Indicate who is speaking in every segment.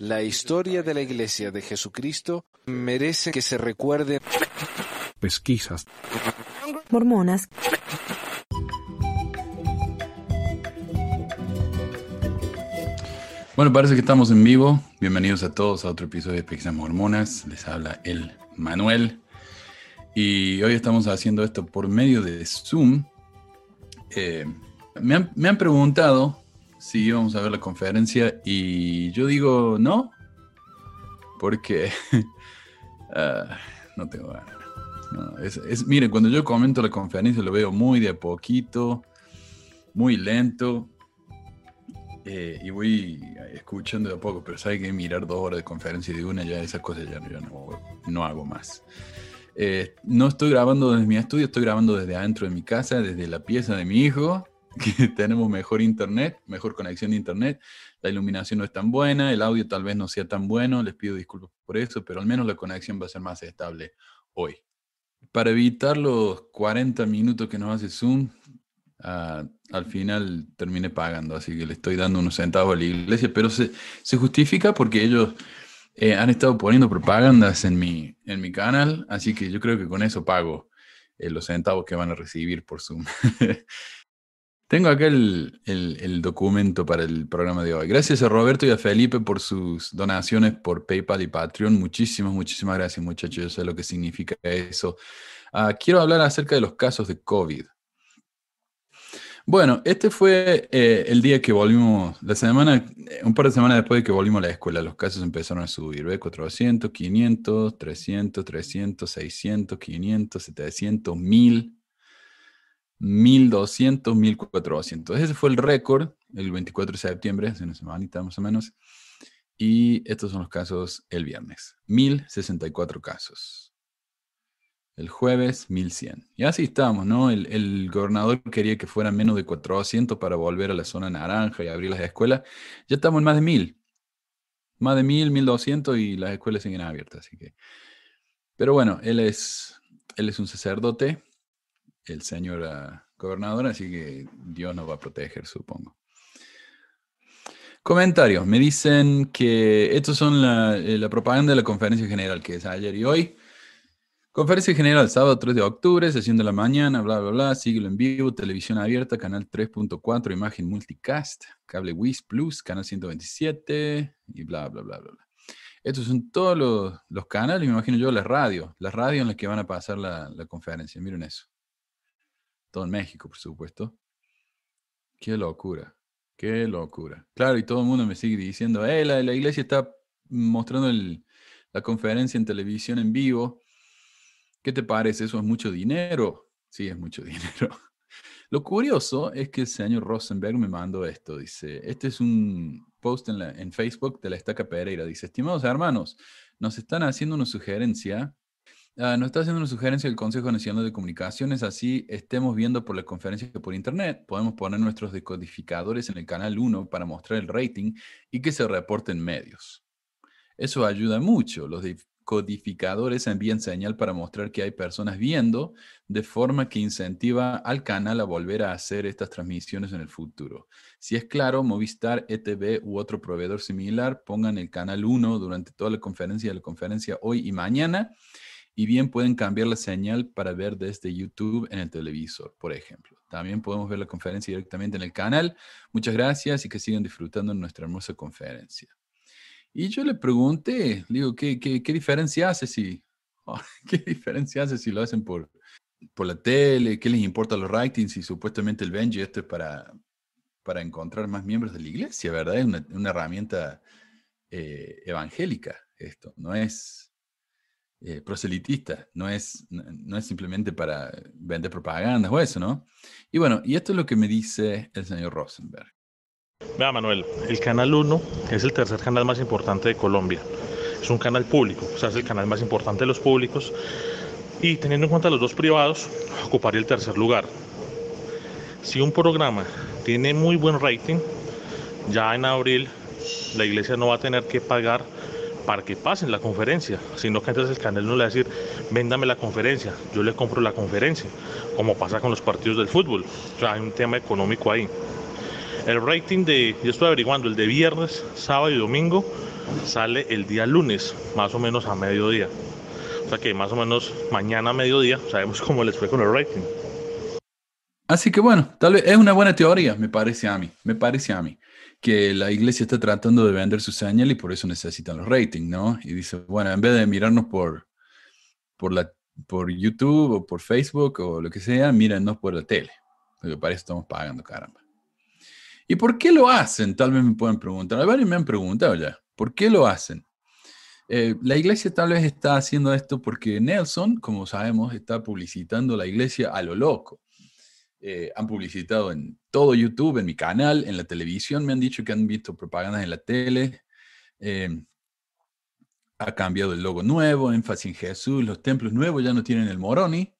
Speaker 1: La historia de la Iglesia de Jesucristo merece que se recuerde.
Speaker 2: Pesquisas.
Speaker 3: Mormonas.
Speaker 4: Bueno, parece que estamos en vivo. Bienvenidos a todos a otro episodio de Pesquisas Mormonas. Les habla el Manuel. Y hoy estamos haciendo esto por medio de Zoom. Eh, me, han, me han preguntado si íbamos a ver la conferencia y yo digo no, porque ah, no tengo ganas. No, es, miren, cuando yo comento la conferencia lo veo muy de a poquito, muy lento, eh, y voy escuchando de a poco, pero sabe que mirar dos horas de conferencia de una, ya esas cosas ya no, no hago más. Eh, no estoy grabando desde mi estudio, estoy grabando desde adentro de mi casa, desde la pieza de mi hijo, que tenemos mejor internet, mejor conexión de internet, la iluminación no es tan buena, el audio tal vez no sea tan bueno, les pido disculpas por eso, pero al menos la conexión va a ser más estable hoy. Para evitar los 40 minutos que nos hace Zoom, ah, al final terminé pagando, así que le estoy dando unos centavos a la iglesia, pero se, se justifica porque ellos eh, han estado poniendo propagandas en mi, en mi canal, así que yo creo que con eso pago eh, los centavos que van a recibir por Zoom. Tengo acá el, el, documento para el programa de hoy. Gracias a Roberto y a Felipe por sus donaciones por PayPal y Patreon. Muchísimas, muchísimas gracias muchachos. Yo sé lo que significa eso. Ah, quiero hablar acerca de los casos de COVID. Bueno, este fue eh, el día que volvimos, la semana, un par de semanas después de que volvimos a la escuela, los casos empezaron a subir, ¿ve? 400, 500, 300, 300, 600, 500, 700, 1000. 1200, 1400. Ese fue el récord el 24 de septiembre, hace una semanita más o menos. Y estos son los casos el viernes. 1064 casos. El jueves, 1100. Y así estamos, ¿no? El, gobernador quería que fueran menos de 400 para volver a la zona naranja y abrir las escuelas. Ya estamos en más de 1000. Más de 1000, 1200 y las escuelas siguen abiertas. Así que. Pero bueno, él es, él es un sacerdote el señor ah, gobernador, así que Dios nos va a proteger, supongo. Comentarios. Me dicen que estos son eh, la, propaganda de la conferencia general que es ayer y hoy. Conferencia general, sábado 3 de octubre, sesión de la mañana, bla, bla, bla, siglo en vivo, televisión abierta, canal 3.4, imagen multicast, cable WIS Plus, canal 127 y bla, bla, bla, bla. bla. Estos son todos los, canales, me imagino yo, las radios, las radios en las que van a pasar la conferencia. Miren eso en México, por supuesto. Qué locura, qué locura. Claro, y todo el mundo me sigue diciendo, eh, la, iglesia está mostrando la conferencia en televisión en vivo. ¿Qué te parece? ¿Eso es mucho dinero? Sí, es mucho dinero. Lo curioso es que el señor Rosenberg me mandó esto. Dice, este es un post en, en Facebook de la Estaca Pereira. Dice, estimados hermanos, nos están haciendo una sugerencia Ah, nos está haciendo una sugerencia del Consejo Nacional de Comunicaciones, así estemos viendo por la conferencia por internet. Podemos poner nuestros decodificadores en el canal 1 para mostrar el rating y que se reporten medios. Eso ayuda mucho. Los decodificadores envían señal para mostrar que hay personas viendo, de forma que incentiva al canal a volver a hacer estas transmisiones en el futuro. Si es claro, Movistar, ETV u otro proveedor similar pongan el canal 1 durante toda la conferencia de la conferencia hoy y mañana y bien pueden cambiar la señal para ver desde YouTube en el televisor, por ejemplo. También podemos ver la conferencia directamente en el canal. Muchas gracias y que sigan disfrutando nuestra hermosa conferencia. Y yo le pregunté, digo, ¿qué, qué, qué diferencia hace si, qué diferencia hace si lo hacen por, por la tele? ¿Qué les importa los ratings? Y supuestamente el Benji esto es para, para encontrar más miembros de la iglesia, ¿verdad? Es una, una herramienta eh, evangélica esto, no es eh, proselitista, no es, no es simplemente para vender propagandas o eso, ¿no? Y bueno, y esto es lo que me dice el señor Rosenberg.
Speaker 5: Vea, Manuel, el Canal 1 es el tercer canal más importante de Colombia. Es un canal público, o sea, es el canal más importante de los públicos. Y teniendo en cuenta los dos privados, ocuparía el tercer lugar. Si un programa tiene muy buen rating, ya en abril la iglesia no va a tener que pagar para que pasen la conferencia, sino que entonces el canal no le va a decir, véndame la conferencia, yo le compro la conferencia, como pasa con los partidos del fútbol. O sea, hay un tema económico ahí. El rating de, yo estoy averiguando, el de viernes, sábado y domingo sale el día lunes, más o menos a mediodía. O sea que más o menos mañana a mediodía sabemos cómo les fue con el rating.
Speaker 4: Así que bueno, tal vez es una buena teoría, me parece a mí, me parece a mí, que la iglesia está tratando de vender su señal y por eso necesitan los ratings, ¿no? Y dice, bueno, en vez de mirarnos por, por, YouTube o por Facebook o lo que sea, mírennos por la tele, porque para eso estamos pagando, caramba. ¿Y por qué lo hacen? Tal vez me pueden preguntar. Varios me han preguntado ya, ¿por qué lo hacen? Eh, la iglesia tal vez está haciendo esto porque Nelson, como sabemos, está publicitando la iglesia a lo loco. Eh, han publicitado en todo YouTube, en mi canal, en la televisión, me han dicho que han visto propagandas en la tele. Em, ha cambiado el logo nuevo, énfasis en Jesús, los templos nuevos ya no tienen el Moroni,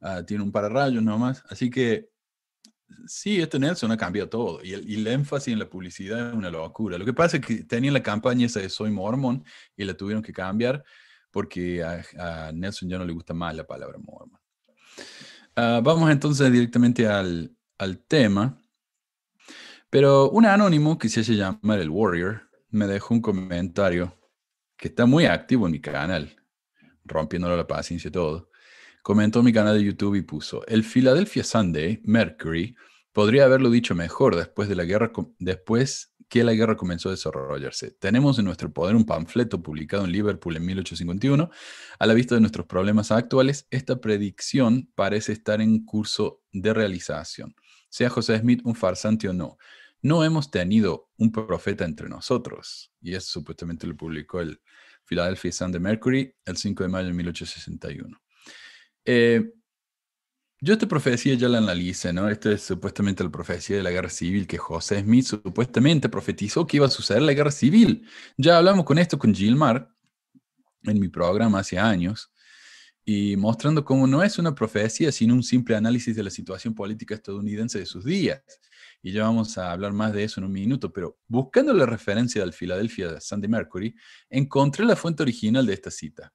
Speaker 4: uh, tienen un pararrayos nomás. Así que sí, este Nelson ha cambiado todo y el, énfasis en la publicidad es una locura. Lo que pasa es que tenían la campaña esa de Soy Mormon y la tuvieron que cambiar porque a, a Nelson ya no le gusta más la palabra Mormon. Ah, vamos entonces directamente al, tema. Pero un anónimo que se hace llamar el Warrior me dejó un comentario que está muy activo en mi canal, rompiéndole la paciencia y todo. Comentó mi canal de YouTube y puso, el Philadelphia Sunday, Mercury, podría haberlo dicho mejor después de la guerra, después que la guerra comenzó a desarrollarse. Tenemos en nuestro poder un panfleto publicado en Liverpool en 1851. A la vista de nuestros problemas actuales, esta predicción parece estar en curso de realización. Sea José Smith un farsante o no, no hemos tenido un profeta entre nosotros. Y eso supuestamente lo publicó el Philadelphia Sunday Mercury el 5 de mayo de 1861. Eh, yo esta profecía ya la analicé, ¿no? Esta es supuestamente la profecía de la guerra civil que José Smith supuestamente profetizó que iba a suceder la guerra civil. Ya hablamos con esto con Gilmar en mi programa hace años y mostrando cómo no es una profecía, sino un simple análisis de la situación política estadounidense de sus días. Y ya vamos a hablar más de eso en un minuto, pero buscando la referencia del Philadelphia Sunday Mercury, encontré la fuente original de esta cita.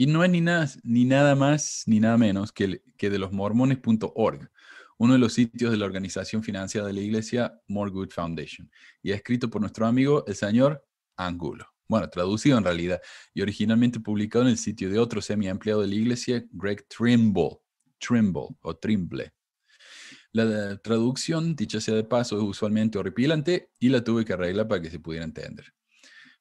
Speaker 4: Y no es ni nada, ni nada más ni nada menos que, que de los mormones.org, uno de los sitios de la organización financiada de la iglesia More Good Foundation, y escrito por nuestro amigo el señor Angulo. Bueno, traducido en realidad y originalmente publicado en el sitio de otro semi-empleado de la iglesia, Greg Trimble, Trimble o Trimble. La traducción, dicha sea de paso, es usualmente horripilante y la tuve que arreglar para que se pudiera entender.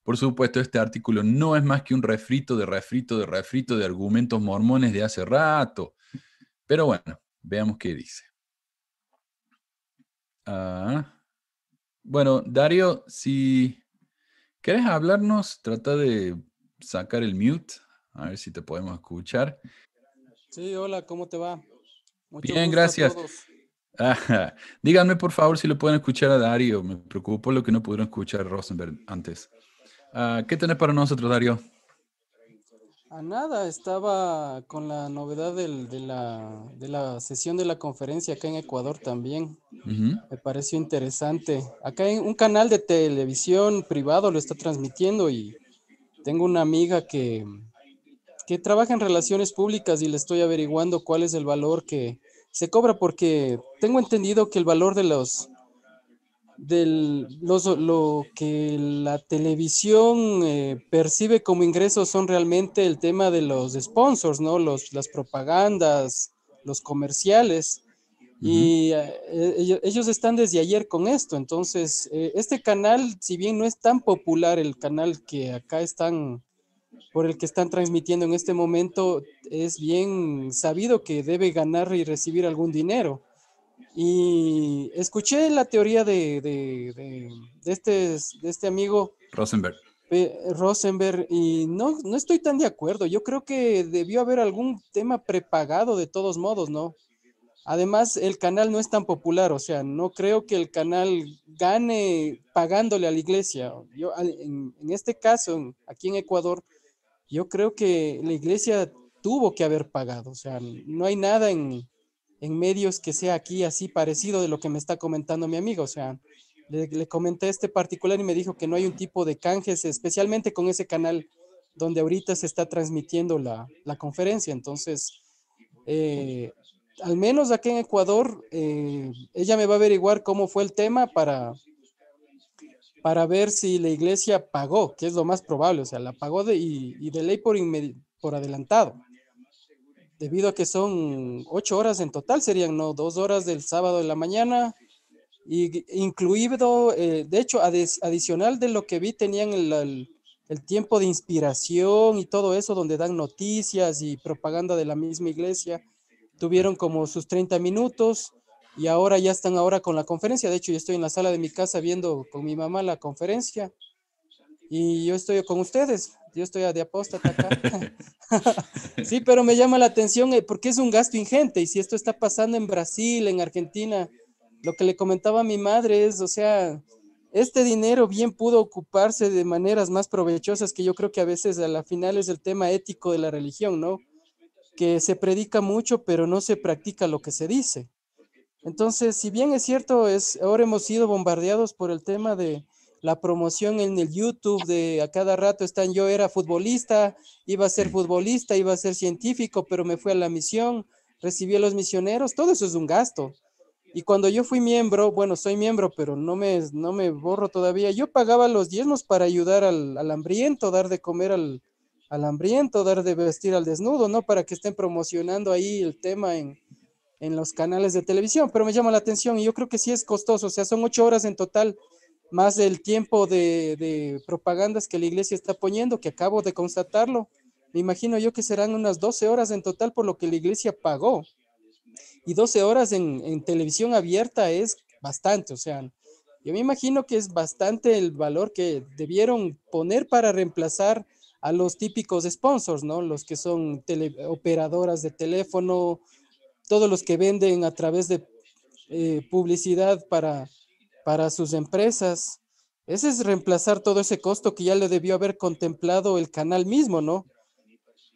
Speaker 4: Por supuesto, este artículo no es más que un refrito de refrito de refrito de argumentos mormones de hace rato. Pero bueno, veamos qué dice. Ah, bueno, Dario, si quieres hablarnos, trata de sacar el mute, a ver si te podemos escuchar.
Speaker 6: Sí, hola, ¿cómo te va?
Speaker 4: Bien, gracias. díganme por favor si lo pueden escuchar a Dario. Me preocupo lo que no pudieron escuchar a Rosenberg antes. Ah, ¿Qué tenés para nosotros, Dario?
Speaker 6: A nada, estaba con la novedad de, la, de, la, sesión de la conferencia acá en Ecuador también. Me pareció interesante. Acá en un canal de televisión privado lo está transmitiendo y tengo una amiga que, que trabaja en relaciones públicas y le estoy averiguando cuál es el valor que se cobra porque tengo entendido que el valor de los del, lo que la televisión eh, percibe como ingresos son realmente el tema de los sponsors, ¿no? Los, las propagandas, los comerciales. Y eh, ellos, están desde ayer con esto. Entonces, eh, este canal, si bien no es tan popular, el canal que acá están, por el que están transmitiendo en este momento, es bien sabido que debe ganar y recibir algún dinero. Y escuché la teoría de, de, este, de este amigo.
Speaker 4: Rosenberg.
Speaker 6: Rosenberg, y no, no estoy tan de acuerdo. Yo creo que debió haber algún tema prepagado de todos modos, ¿no? Además, el canal no es tan popular, o sea, no creo que el canal gane pagándole a la iglesia. Yo, en, en este caso, aquí en Ecuador, yo creo que la iglesia tuvo que haber pagado, o sea, no hay nada en, en medios que sea aquí así parecido de lo que me está comentando mi amigo. O sea, le, comenté este particular y me dijo que no hay un tipo de canjes, especialmente con ese canal donde ahorita se está transmitiendo la, conferencia. Entonces, eh, al menos aquí en Ecuador, eh, ella me va a averiguar cómo fue el tema para, para ver si la iglesia pagó, que es lo más probable, o sea, la pagó de, y, de ley por, por adelantado. Debido a que son ocho horas en total, serían no dos horas del sábado de la mañana, y incluido, eh, de hecho, adicional de lo que vi, tenían el, el, tiempo de inspiración y todo eso, donde dan noticias y propaganda de la misma iglesia. Tuvieron como sus 30 minutos y ahora ya están ahora con la conferencia. De hecho, yo estoy en la sala de mi casa viendo con mi mamá la conferencia y yo estoy con ustedes. Yo estoy de apóstata sí, pero me llama la atención eh, porque es un gasto ingente y si esto está pasando en Brasil, en Argentina, lo que le comentaba a mi madre es, o sea, este dinero bien pudo ocuparse de maneras más provechosas que yo creo que a veces a la final es el tema ético de la religión, ¿no? Que se predica mucho, pero no se practica lo que se dice. Entonces, si bien es cierto, es, ahora hemos sido bombardeados por el tema de la promoción en el YouTube, de a cada rato están, yo era futbolista, iba a ser futbolista, iba a ser científico, pero me fui a la misión, recibí a los misioneros, todo eso es un gasto. Y cuando yo fui miembro, bueno, soy miembro, pero no me, no me borro todavía, yo pagaba los diezmos para ayudar al, al hambriento, dar de comer al, al, hambriento, dar de vestir al desnudo, ¿no? Para que estén promocionando ahí el tema en, en los canales de televisión, pero me llama la atención y yo creo que sí es costoso, o sea, son ocho horas en total, más el tiempo de, de propagandas que la iglesia está poniendo, que acabo de constatarlo. Me imagino yo que serán unas 12 horas en total por lo que la iglesia pagó y 12 horas en, televisión abierta es bastante, o sea, yo me imagino que es bastante el valor que debieron poner para reemplazar a los típicos sponsors, ¿no? Los que son operadoras de teléfono, todos los que venden a través de eh, publicidad para, para sus empresas. Ese es reemplazar todo ese costo que ya le debió haber contemplado el canal mismo, ¿no?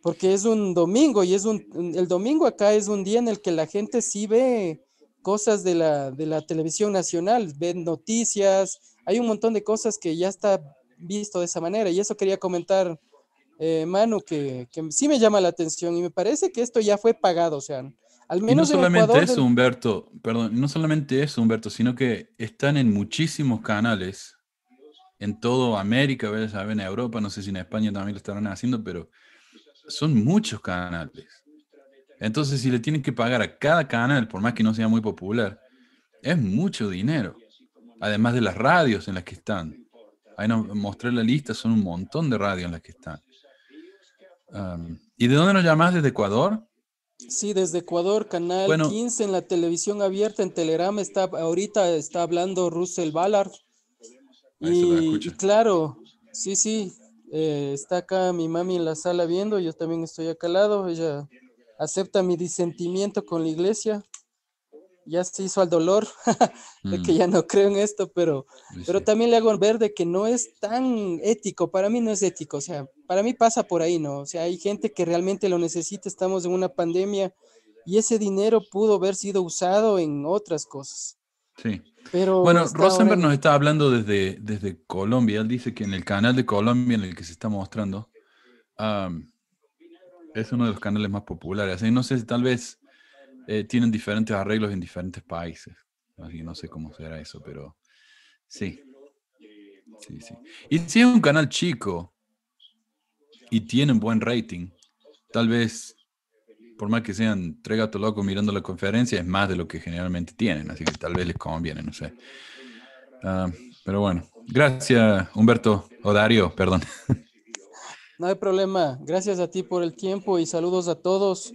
Speaker 6: porque es un domingo y es un, el domingo acá es un día en el que la gente sí ve cosas de la, de la televisión nacional, ven noticias, hay un montón de cosas que ya está visto de esa manera y eso quería comentar, eh, Manu, que, que, sí me llama la atención y me parece que esto ya fue pagado, o sea, al menos...
Speaker 4: no solamente eso, Humberto, perdón, no solamente eso, Humberto, sino que están en muchísimos canales, en todo América, en Europa, no sé si en España también lo estarán haciendo, pero son muchos canales. Entonces, si le tienen que pagar a cada canal, por más que no sea muy popular, es mucho dinero. Además de las radios en las que están. Ahí nos mostré la lista, son un montón de radios en las que están. ¿Y de dónde nos llamas? ¿Desde Ecuador?
Speaker 6: Sí, desde Ecuador, canal 15 en la televisión abierta, en Telegram, está, ahorita está hablando Russell Ballard. Y, y, claro, sí, sí, eh, está acá mi mami en la sala viendo, yo también estoy acá al lado, ella acepta mi disentimiento con la iglesia, ya se hizo al dolor de que mm. ya no creo en esto, pero, pero también le hago ver de que no es tan ético, para mí no es ético, o sea, para mí pasa por ahí, ¿no? O sea, hay gente que realmente lo necesita, estamos en una pandemia y ese dinero pudo haber sido usado en otras cosas.
Speaker 4: Sí. Pero bueno, Rosenberg nos está hablando desde, desde Colombia. Él dice que en el canal de Colombia en el que se está mostrando es uno de los canales más populares. Así, no sé si tal vez eh, tienen diferentes arreglos en diferentes países. Así no sé cómo será eso, pero sí. Sí, sí. Y si es un canal chico y tienen buen rating, tal vez por más que sean tres gatos locos mirando la conferencia, es más de lo que generalmente tienen, así que tal vez les conviene, no sé. Ah, pero bueno, gracias Humberto, o Dario, perdón.
Speaker 6: No hay problema, gracias a ti por el tiempo y saludos a todos.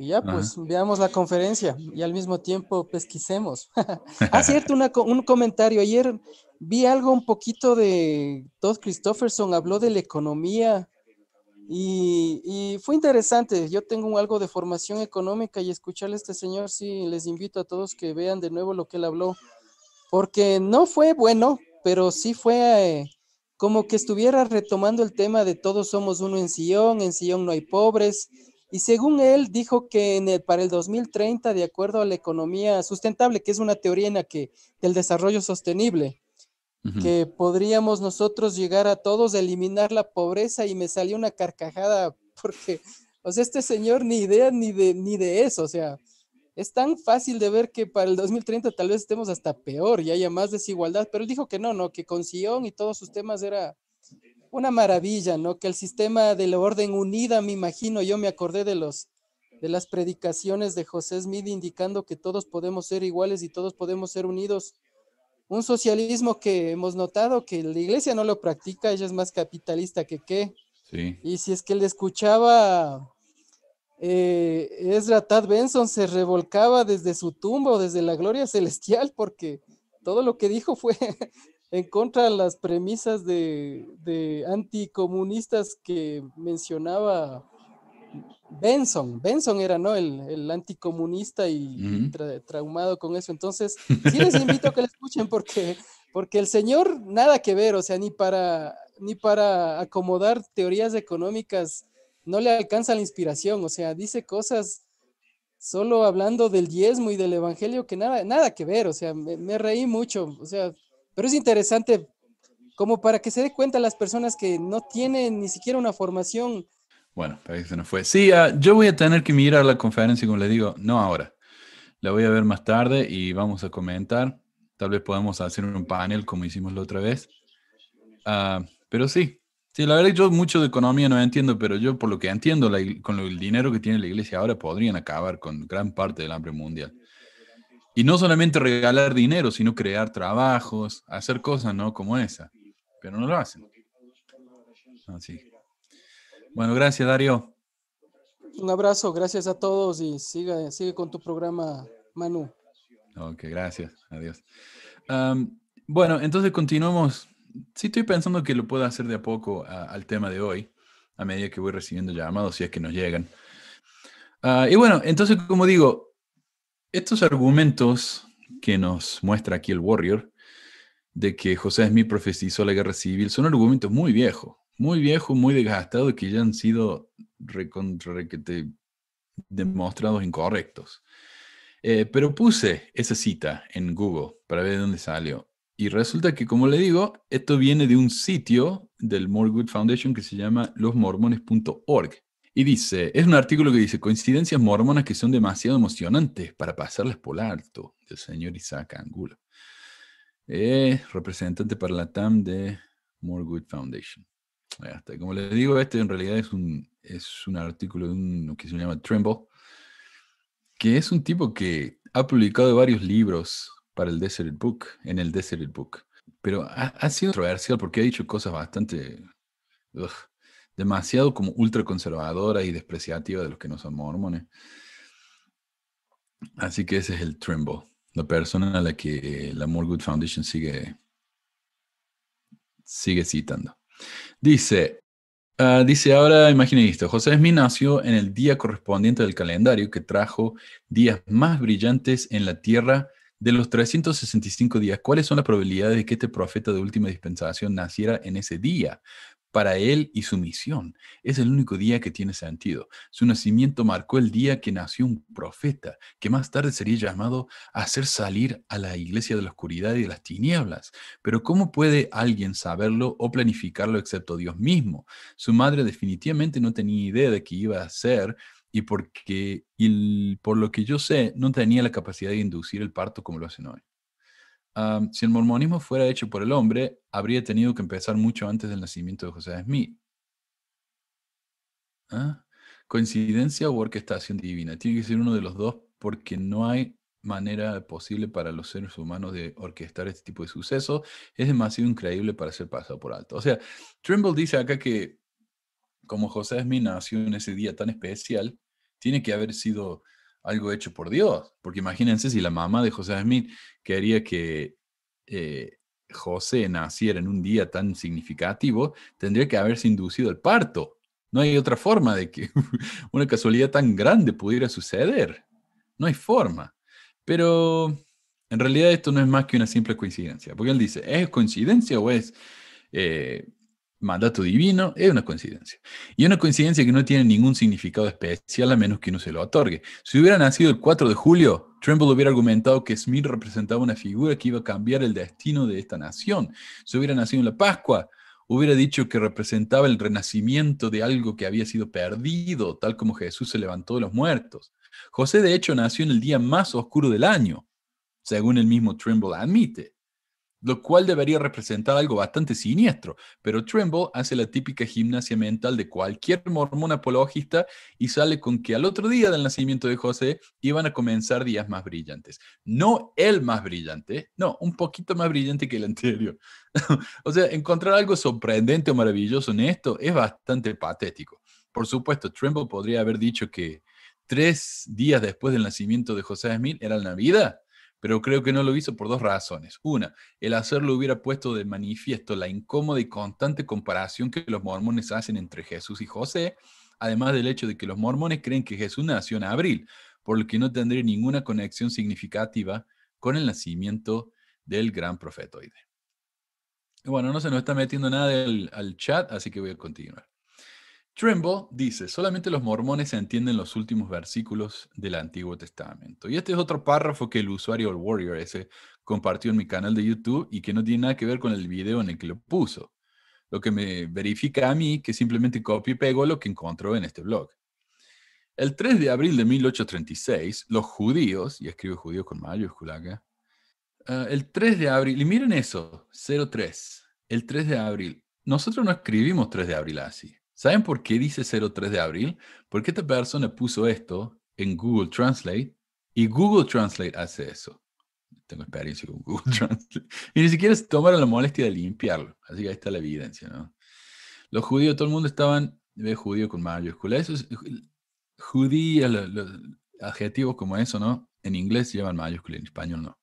Speaker 6: Y ya, pues, veamos la conferencia y al mismo tiempo pesquisemos. ah, cierto, un comentario. Ayer vi algo un poquito de Todd Christofferson, habló de la economía y, fue interesante. Yo tengo algo de formación económica y escucharle a este señor, sí, les invito a todos que vean de nuevo lo que él habló, porque no fue bueno, pero sí fue eh, como que estuviera retomando el tema de todos somos uno en Sion, en Sion no hay pobres. Y según él, dijo que en el, para el 2030, de acuerdo a la economía sustentable, que es una teoría en la que del desarrollo sostenible, que podríamos nosotros llegar a todos, eliminar la pobreza y me salió una carcajada porque, o sea, este señor ni idea ni de, ni de eso, o sea, es tan fácil de ver que para el 2030 tal vez estemos hasta peor y haya más desigualdad, pero él dijo que no, no, que con Sion y todos sus temas era una maravilla, ¿no? Que el sistema de la orden unida, me imagino, yo me acordé de los de las predicaciones de José Smith indicando que todos podemos ser iguales y todos podemos ser unidos. Un socialismo que hemos notado que la iglesia no lo practica, ella es más capitalista que qué.
Speaker 4: Sí.
Speaker 6: Y si es que le escuchaba eh, Ezra Tad Benson se revolcaba desde su tumba desde la gloria celestial porque todo lo que dijo fue en contra de las premisas de, de anticomunistas que mencionaba Benson. Benson era, ¿no? El, anticomunista y traumado con eso. Entonces, sí les invito a que lo escuchen porque, porque el señor nada que ver, o sea, ni para, ni para acomodar teorías económicas no le alcanza la inspiración, o sea, dice cosas solo hablando del diezmo y del evangelio que nada, nada que ver, o sea, me, reí mucho, o sea, pero es interesante como para que se dé cuenta las personas que no tienen ni siquiera una formación.
Speaker 4: Bueno, parece que se nos fue. Sí, ah, yo voy a tener que mirar la conferencia, como le digo, no ahora. La voy a ver más tarde y vamos a comentar. Tal vez podamos hacer un panel como hicimos la otra vez. Uh, pero sí, Sí, la verdad yo mucho de economía no entiendo, pero yo por lo que entiendo, con el dinero que tiene la iglesia ahora podrían acabar con gran parte del hambre mundial. Y no solamente regalar dinero, sino crear trabajos, hacer cosas, ¿no? Como esa. Pero no lo hacen. Así. Bueno, gracias, Darío.
Speaker 6: Un abrazo, gracias a todos y sigue, sigue con tu programa, Manu.
Speaker 4: Ok, gracias. Adiós. bueno, entonces continuamos sí estoy pensando que lo puedo hacer de a poco al tema de hoy, a medida que voy recibiendo llamados, si es que nos llegan. Ah, y bueno, entonces, como digo, estos argumentos que nos muestra aquí el Warrior, de que José Smith profetizó la guerra civil, son argumentos muy viejos, muy viejos, muy desgastados, que ya han sido demostrados incorrectos. Eh, pero puse esa cita en Google para ver de dónde salió. Y resulta que, como le digo, esto viene de un sitio del More Good Foundation que se llama losmormones.org. Y dice, es un artículo que dice, coincidencias mormonas que son demasiado emocionantes para pasarlas por alto, del señor Isaac Angulo. Es representante para la TAM de More Good Foundation. Como le digo, este en realidad es un, es un artículo de un que se llama Trimble, que es un tipo que ha publicado varios libros para el Desert Book, en el Desert Book. Pero ha, sido controversial porque ha dicho cosas bastante, demasiado como ultraconservadoras y despreciativas de los que no son mormones. Así que ese es el Trimble, la persona a la que la More Good Foundation sigue, sigue citando. Dice, ah, dice ahora, imaginen esto, José Smith nació en el día correspondiente del calendario que trajo días más brillantes en la tierra de los 365 días, ¿cuáles son las probabilidades de que este profeta de última dispensación naciera en ese día? Para él y su misión. Es el único día que tiene sentido. Su nacimiento marcó el día que nació un profeta, que más tarde sería llamado a hacer salir a la iglesia de la oscuridad y de las tinieblas. Pero ¿cómo puede alguien saberlo o planificarlo excepto Dios mismo? Su madre definitivamente no tenía idea de que iba a ser y porque, y por lo que yo sé, no tenía la capacidad de inducir el parto como lo hacen hoy. Si el mormonismo fuera hecho por el hombre, habría tenido que empezar mucho antes del nacimiento de José Smith. ¿Ah? ¿Coincidencia o orquestación divina? Tiene que ser uno de los dos porque no hay manera posible para los seres humanos de orquestar este tipo de sucesos. Es demasiado increíble para ser pasado por alto. O sea, Trimble dice acá que como José Smith nació en ese día tan especial, tiene que haber sido algo hecho por Dios. Porque imagínense si la mamá de José Smith quería que eh, José naciera en un día tan significativo, tendría que haberse inducido el parto. No hay otra forma de que una casualidad tan grande pudiera suceder. No hay forma. Pero en realidad esto no es más que una simple coincidencia. Porque él dice, ¿es coincidencia o es eh, mandato divino, es una coincidencia. Y una coincidencia que no tiene ningún significado especial a menos que uno se lo otorgue. Si hubiera nacido el 4 de julio, Trimble hubiera argumentado que Smith representaba una figura que iba a cambiar el destino de esta nación. Si hubiera nacido en la Pascua, hubiera dicho que representaba el renacimiento de algo que había sido perdido, tal como Jesús se levantó de los muertos. José de hecho nació en el día más oscuro del año, según el mismo Trimble admite lo cual debería representar algo bastante siniestro, pero Trimble hace la típica gimnasia mental de cualquier mormón apologista y sale con que al otro día del nacimiento de José iban a comenzar días más brillantes. No el más brillante, no, un poquito más brillante que el anterior. o sea, encontrar algo sorprendente o maravilloso en esto es bastante patético. Por supuesto, Trimble podría haber dicho que tres días después del nacimiento de José Smith era la Navidad pero creo que no lo hizo por dos razones. Una, el hacerlo hubiera puesto de manifiesto la incómoda y constante comparación que los mormones hacen entre Jesús y José, además del hecho de que los mormones creen que Jesús nació en abril, por lo que no tendría ninguna conexión significativa con el nacimiento del gran profetoide. Bueno, no se nos está metiendo nada al chat, así que voy a continuar. Trimble dice, solamente los mormones entienden los últimos versículos del Antiguo Testamento. Y este es otro párrafo que el usuario, el Warrior ese, compartió en mi canal de YouTube y que no tiene nada que ver con el video en el que lo puso. Lo que me verifica a mí que simplemente copio y pego lo que encontró en este blog. El 3 de abril de 1836, los judíos, y escribe judío con mayúscula acá, uh, el 3 de abril, y miren eso, 03, el 3 de abril. Nosotros no escribimos 3 de abril así. ¿Saben por qué dice 03 de abril? Porque esta persona puso esto en Google Translate y Google Translate hace eso. Tengo experiencia con Google Translate. Y ni siquiera se tomaron la molestia de limpiarlo. Así que ahí está la evidencia, ¿no? Los judíos, todo el mundo estaban, ve judío con mayúscula. Eso es, judía, los adjetivos como eso, ¿no? En inglés llevan mayúscula, en español no.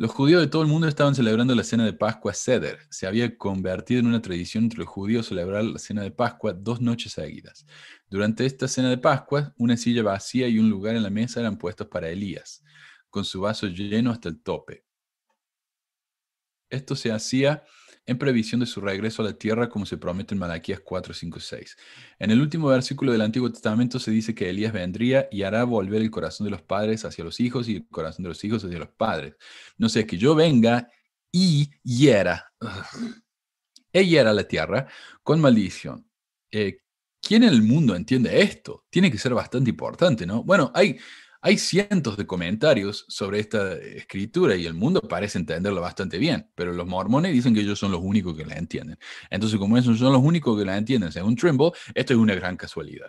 Speaker 4: Los judíos de todo el mundo estaban celebrando la cena de Pascua Seder. Se había convertido en una tradición entre los judíos celebrar la cena de Pascua dos noches seguidas. Durante esta cena de Pascua, una silla vacía y un lugar en la mesa eran puestos para Elías, con su vaso lleno hasta el tope. Esto se hacía en previsión de su regreso a la tierra, como se promete en Malaquías 4, 5, 6. En el último versículo del Antiguo Testamento se dice que Elías vendría y hará volver el corazón de los padres hacia los hijos y el corazón de los hijos hacia los padres. No sé, que yo venga y hiera, e hiera la tierra con maldición. Eh, ¿Quién en el mundo entiende esto? Tiene que ser bastante importante, ¿no? Bueno, hay hay cientos de comentarios sobre esta escritura y el mundo parece entenderlo bastante bien, pero los mormones dicen que ellos son los únicos que la entienden. Entonces, como esos son los únicos que la entienden, según Trimble, esto es una gran casualidad.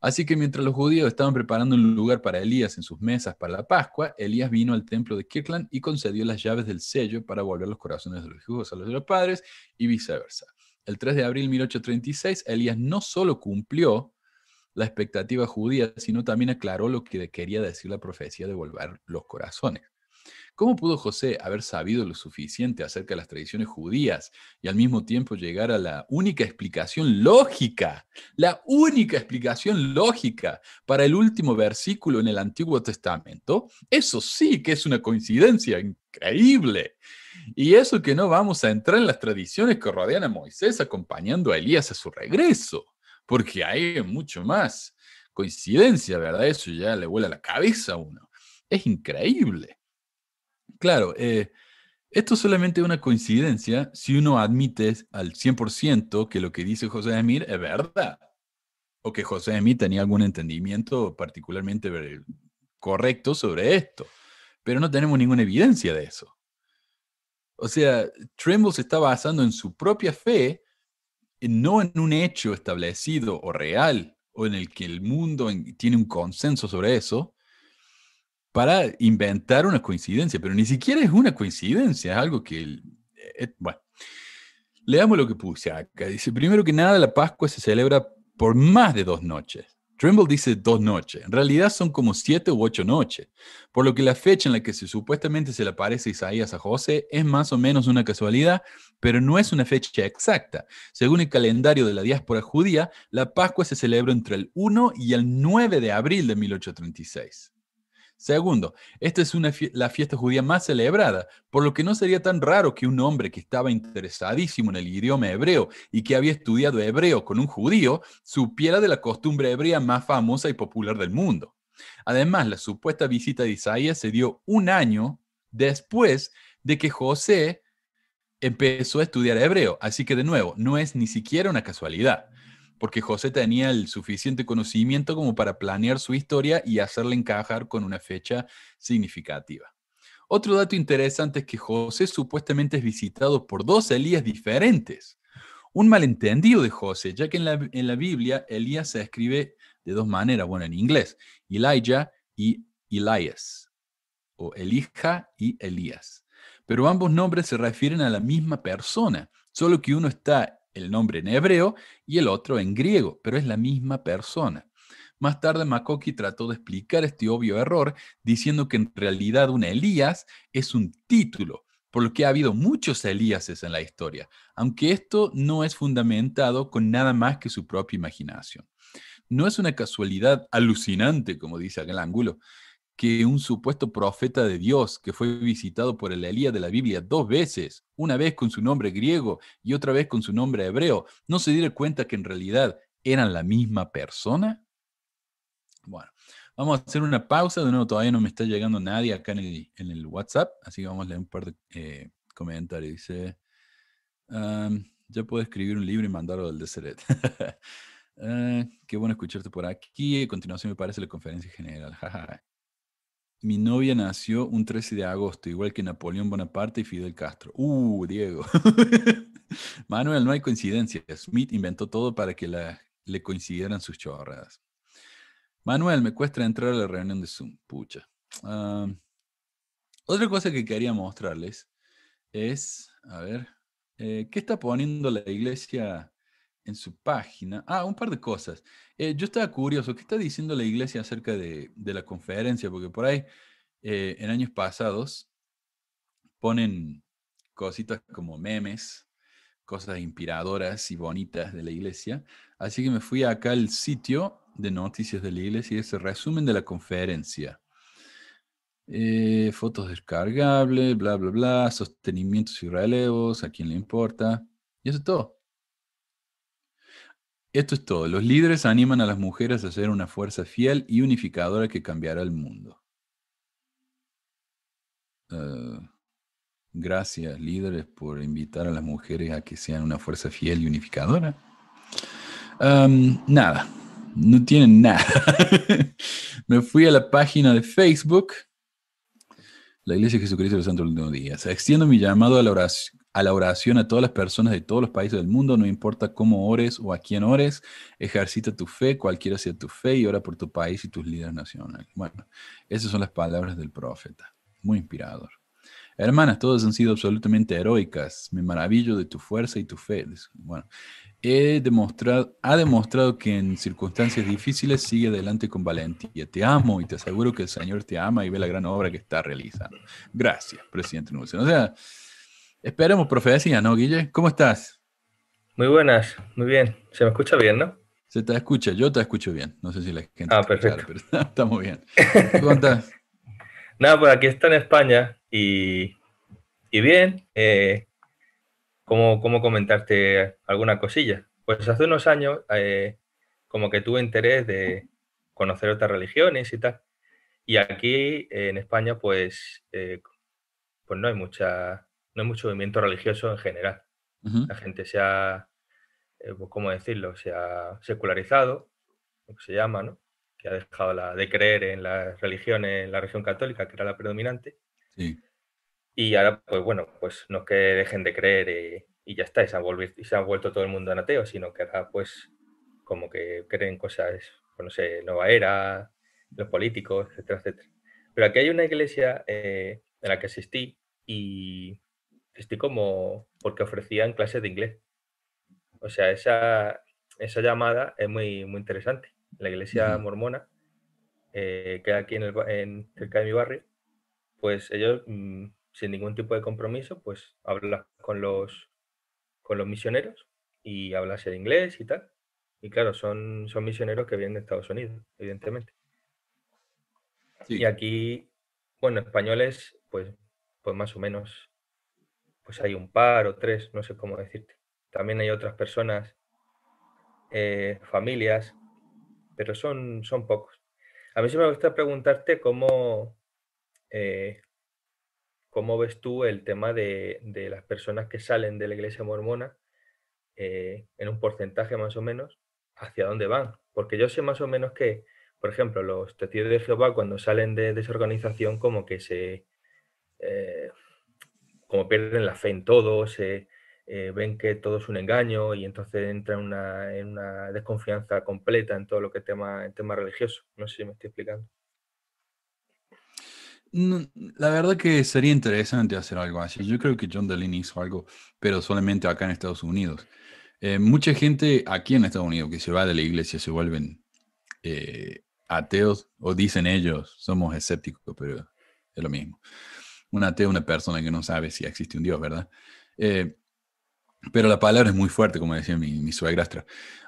Speaker 4: Así que mientras los judíos estaban preparando un lugar para Elías en sus mesas para la Pascua, Elías vino al templo de Kirkland y concedió las llaves del sello para volver los corazones de los hijos a los de los padres y viceversa. El 3 de abril de 1836, Elías no solo cumplió la expectativa judía, sino también aclaró lo que quería decir la profecía de volver los corazones. ¿Cómo pudo José haber sabido lo suficiente acerca de las tradiciones judías y al mismo tiempo llegar a la única explicación lógica, la única explicación lógica para el último versículo en el Antiguo Testamento? Eso sí que es una coincidencia increíble. Y eso que no vamos a entrar en las tradiciones que rodean a Moisés acompañando a Elías a su regreso porque hay mucho más coincidencia, ¿verdad? Eso ya le vuela la cabeza a uno. Es increíble. Claro, eh, esto solamente es una coincidencia si uno admite al 100% que lo que dice José Emir es verdad, o que José Emir tenía algún entendimiento particularmente correcto sobre esto, pero no tenemos ninguna evidencia de eso. O sea, Trimble se está basando en su propia fe no en un hecho establecido o real o en el que el mundo tiene un consenso sobre eso, para inventar una coincidencia, pero ni siquiera es una coincidencia, es algo que, eh, bueno, leamos lo que puse acá. Dice, primero que nada, la Pascua se celebra por más de dos noches. Trimble dice dos noches. En realidad son como siete u ocho noches, por lo que la fecha en la que se, supuestamente se le aparece Isaías a José es más o menos una casualidad, pero no es una fecha exacta. Según el calendario de la diáspora judía, la Pascua se celebra entre el 1 y el 9 de abril de 1836. Segundo, esta es la fiesta judía más celebrada, por lo que no sería tan raro que un hombre que estaba interesadísimo en el idioma hebreo y que había estudiado hebreo con un judío supiera de la costumbre hebrea más famosa y popular del mundo. Además, la supuesta visita de Isaías se dio un año después de que José empezó a estudiar hebreo, así que de nuevo, no es ni siquiera una casualidad. Porque José tenía el suficiente conocimiento como para planear su historia y hacerla encajar con una fecha significativa. Otro dato interesante es que José supuestamente es visitado por dos Elías diferentes. Un malentendido de José, ya que en la, Biblia Elías se escribe de dos maneras, bueno, en inglés, Elijah y Elias, o Elija y Elías. Pero ambos nombres se refieren a la misma persona, solo que uno está el nombre en hebreo y el otro en griego, pero es la misma persona. Más tarde, Makoki trató de explicar este obvio error diciendo que en realidad un Elías es un título, por lo que ha habido muchos Elíases en la historia, aunque esto no es fundamentado con nada más que su propia imaginación. No es una casualidad alucinante, como dice aquel ángulo, que un supuesto profeta de Dios que fue visitado por el Elías de la Biblia dos veces, una vez con su nombre griego y otra vez con su nombre hebreo, no se diera cuenta que en realidad eran la misma persona? Bueno, vamos a hacer una pausa. De nuevo, todavía no me está llegando nadie acá en el, WhatsApp, así que vamos a leer un par de eh, comentarios. Dice, ya puedo escribir un libro y mandarlo al Deseret. Ah, qué bueno escucharte por aquí. A continuación me parece la conferencia general. Mi novia nació un 13 de agosto, igual que Napoleón Bonaparte y Fidel Castro. Uh, Diego. Manuel, no hay coincidencia. Smith inventó todo para que le coincidieran sus chorradas. Manuel, me cuesta entrar a la reunión de Zoom. Pucha. Otra cosa que quería mostrarles es, a ver, eh, ¿qué está poniendo la iglesia en su página? Ah, un par de cosas. Eh, yo estaba curioso, ¿qué está diciendo la iglesia acerca de, la conferencia? Porque por ahí, eh, en años pasados, ponen cositas como memes, cosas inspiradoras y bonitas de la iglesia. Así que me fui acá al sitio de noticias de la iglesia y ese resumen de la conferencia. Eh, fotos descargables, bla, bla, bla, sostenimientos y relevos, a quién le importa. Y eso es todo. Esto es todo. Los líderes animan a las mujeres a ser una fuerza fiel y unificadora que cambiará el mundo. Eh, gracias, líderes, por invitar a las mujeres a que sean una fuerza fiel y unificadora. nada, no tienen nada. Me fui a la página de Facebook, la Iglesia de Jesucristo del Santo Último Día. extiendo mi llamado a la, oración, a la oración a todas las personas de todos los países del mundo, no importa cómo ores o a quién ores, ejercita tu fe, cualquiera sea tu fe, y ora por tu país y tus líderes nacionales. Bueno, esas son las palabras del profeta. Muy inspirador. Hermanas, todas han sido absolutamente heroicas. Me maravillo de tu fuerza y tu fe. Bueno, he demostrado, ha demostrado que en circunstancias difíciles sigue adelante con valentía. Te amo y te aseguro que el Señor te ama y ve la gran obra que está realizando. Gracias, presidente Nelson. O sea, esperemos profecía, ¿no, Guille? ¿Cómo estás?
Speaker 7: Muy buenas, muy bien. Se me escucha bien, ¿no?
Speaker 4: Se te escucha, yo te escucho bien. No sé si la gente.
Speaker 7: Ah, perfecto.
Speaker 4: pero estamos bien. ¿Cómo estás?
Speaker 7: Nada, pues aquí está en España y, y bien. Eh, ¿Cómo, comentarte alguna cosilla? Pues hace unos años eh, como que tuve interés de conocer otras religiones y tal. Y aquí en España pues, eh, pues no hay mucha, no hay mucho movimiento religioso en general. La gente se ha, eh, pues, ¿cómo decirlo? Se ha secularizado, lo que se llama, ¿no? Que ha dejado la, de creer en las religiones, en la religión católica, que era la predominante. Sí. Y ahora, pues bueno, pues no es que dejen de creer y, ya está, y se, ha vuelto todo el mundo en ateo, sino que ahora pues como que creen cosas, pues no sé, nueva era, los políticos, etcétera, etcétera. Pero aquí hay una iglesia eh, en la que asistí y asistí como porque ofrecían clases de inglés. O sea, esa, esa llamada es muy, muy interesante. La iglesia mormona, eh, que aquí en, el, en, cerca de mi barrio, pues ellos mm, sin ningún tipo de compromiso, pues hablas con los, con los misioneros y hablas en inglés y tal. Y claro, son, son misioneros que vienen de Estados Unidos, evidentemente. Y aquí, bueno, españoles, pues, pues más o menos, pues hay un par o tres, no sé cómo decirte. También hay otras personas, eh, familias, pero son, son pocos. A mí sí me gusta preguntarte cómo, eh, ¿Cómo ves tú el tema de, las personas que salen de la iglesia mormona eh, en un porcentaje más o menos hacia dónde van. Porque yo sé más o menos que, por ejemplo, los testigos de Jehová cuando salen de, esa organización como que se... como pierden la fe en todo, se eh, ven que todo es un engaño y entonces entran en una, desconfianza completa en todo lo que es tema, tema religioso. No sé si me estoy explicando.
Speaker 4: la verdad que sería interesante hacer algo así. Yo creo que John Delaney hizo algo, pero solamente acá en Estados Unidos. Eh, mucha gente aquí en Estados Unidos que se va de la iglesia se vuelven eh, ateos o dicen ellos, somos escépticos, pero es lo mismo. Un ateo una persona que no sabe si existe un Dios, ¿verdad? Eh, pero la palabra es muy fuerte, como decía mi, mi suegrastra.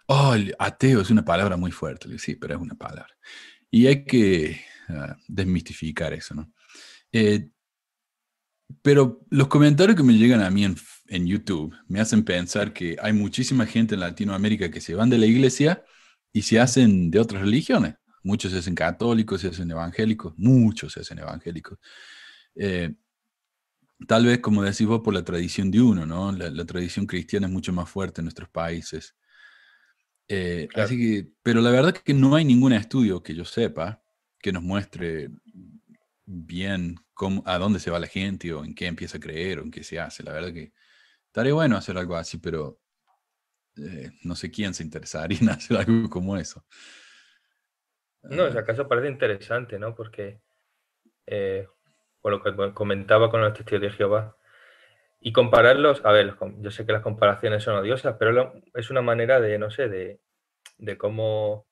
Speaker 4: Oh, ateo es una palabra muy fuerte. Sí, pero es una palabra. Y hay que ah, desmistificar eso, ¿no? pero los comentarios que me llegan a mí en en YouTube me hacen pensar que hay muchísima gente en Latinoamérica que se van de la iglesia y se hacen de otras religiones. Muchos se hacen católicos, se hacen evangélicos, muchos se hacen evangélicos. Eh, tal vez, como decís vos, por la tradición de uno, ¿no? La, tradición cristiana es mucho más fuerte en nuestros países. Eh, así que, pero la verdad es que no hay ningún estudio que yo sepa que nos muestre bien cómo, a dónde se va la gente o en qué empieza a creer o en qué se hace. La verdad que Estaría bueno hacer algo así, pero eh, no sé quién se interesaría en hacer algo como eso.
Speaker 7: No, si acaso parece interesante, ¿no? Porque, eh, por lo que comentaba con los testigos de Jehová, y compararlos, a ver, yo sé que las comparaciones son odiosas, pero es una manera de, no sé, de, de cómo,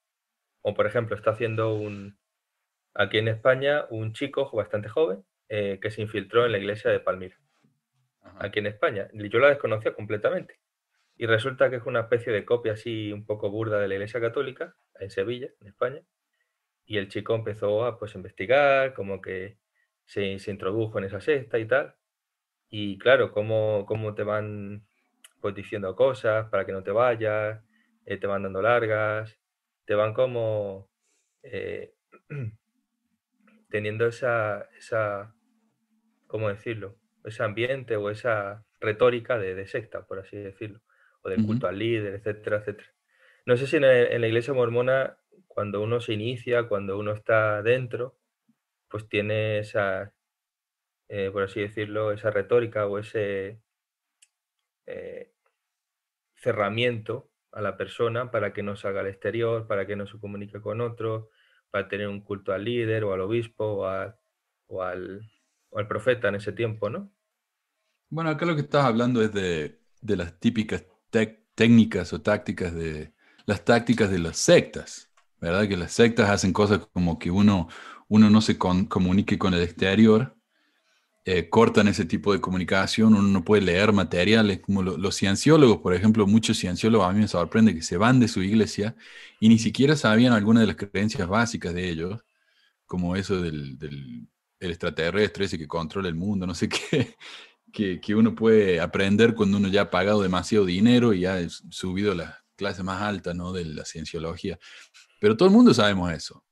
Speaker 7: o por ejemplo, está haciendo un, aquí en España, un chico bastante joven eh, que se infiltró en la iglesia de Palmira aquí en España. Yo la desconocía completamente. Y resulta que es una especie de copia así un poco burda de la Iglesia Católica en Sevilla, en España. Y el chico empezó a pues, investigar, como que se, introdujo en esa secta y tal. Y claro, cómo, cómo te van pues, diciendo cosas para que no te vayas, eh, te van dando largas, te van como eh, teniendo esa, esa, ¿cómo decirlo? ese ambiente o esa retórica de, secta, por así decirlo, o del culto al líder, etcétera, etcétera. No sé si en, la iglesia mormona, cuando uno se inicia, cuando uno está dentro, pues tiene esa, eh, por así decirlo, esa retórica o ese eh, cerramiento a la persona para que no salga al exterior, para que no se comunique con otros, para tener un culto al líder o al obispo o, o al, o al profeta en ese tiempo, ¿no?
Speaker 4: Bueno, acá lo que estás hablando es de, las típicas técnicas o tácticas de las tácticas de las sectas, ¿verdad? Que las sectas hacen cosas como que uno, uno no se comunique con el exterior, eh, cortan ese tipo de comunicación, uno no puede leer materiales, como los cienciólogos, por ejemplo, muchos cienciólogos a mí me sorprende que se van de su iglesia y ni siquiera sabían algunas de las creencias básicas de ellos, como eso del el extraterrestre ese que controla el mundo, no sé qué, que, uno puede aprender cuando uno ya ha pagado demasiado dinero y ha subido a la clase más alta ¿no? de la cienciología. Pero todo el mundo sabemos eso.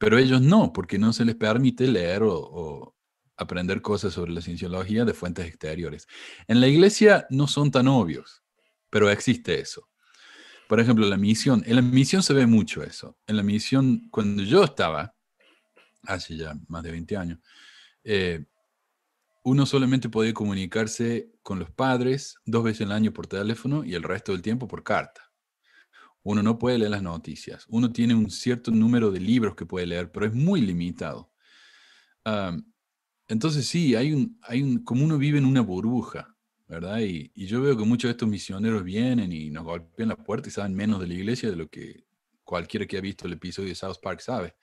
Speaker 4: Pero ellos no, porque no se les permite leer o, aprender cosas sobre la cienciología de fuentes exteriores. En la iglesia no son tan obvios, pero existe eso. Por ejemplo, la misión. En la misión se ve mucho eso. En la misión, cuando yo estaba, hace ya más de 20 años, eh, uno solamente podía comunicarse con los padres dos veces al año por teléfono y el resto del tiempo por carta. Uno no puede leer las noticias. Uno tiene un cierto número de libros que puede leer, pero es muy limitado. entonces sí, hay un, hay un, como uno vive en una burbuja, ¿verdad? Y, y, yo veo que muchos de estos misioneros vienen y nos golpean la puerta y saben menos de la iglesia de lo que cualquiera que ha visto el episodio de South Park sabe.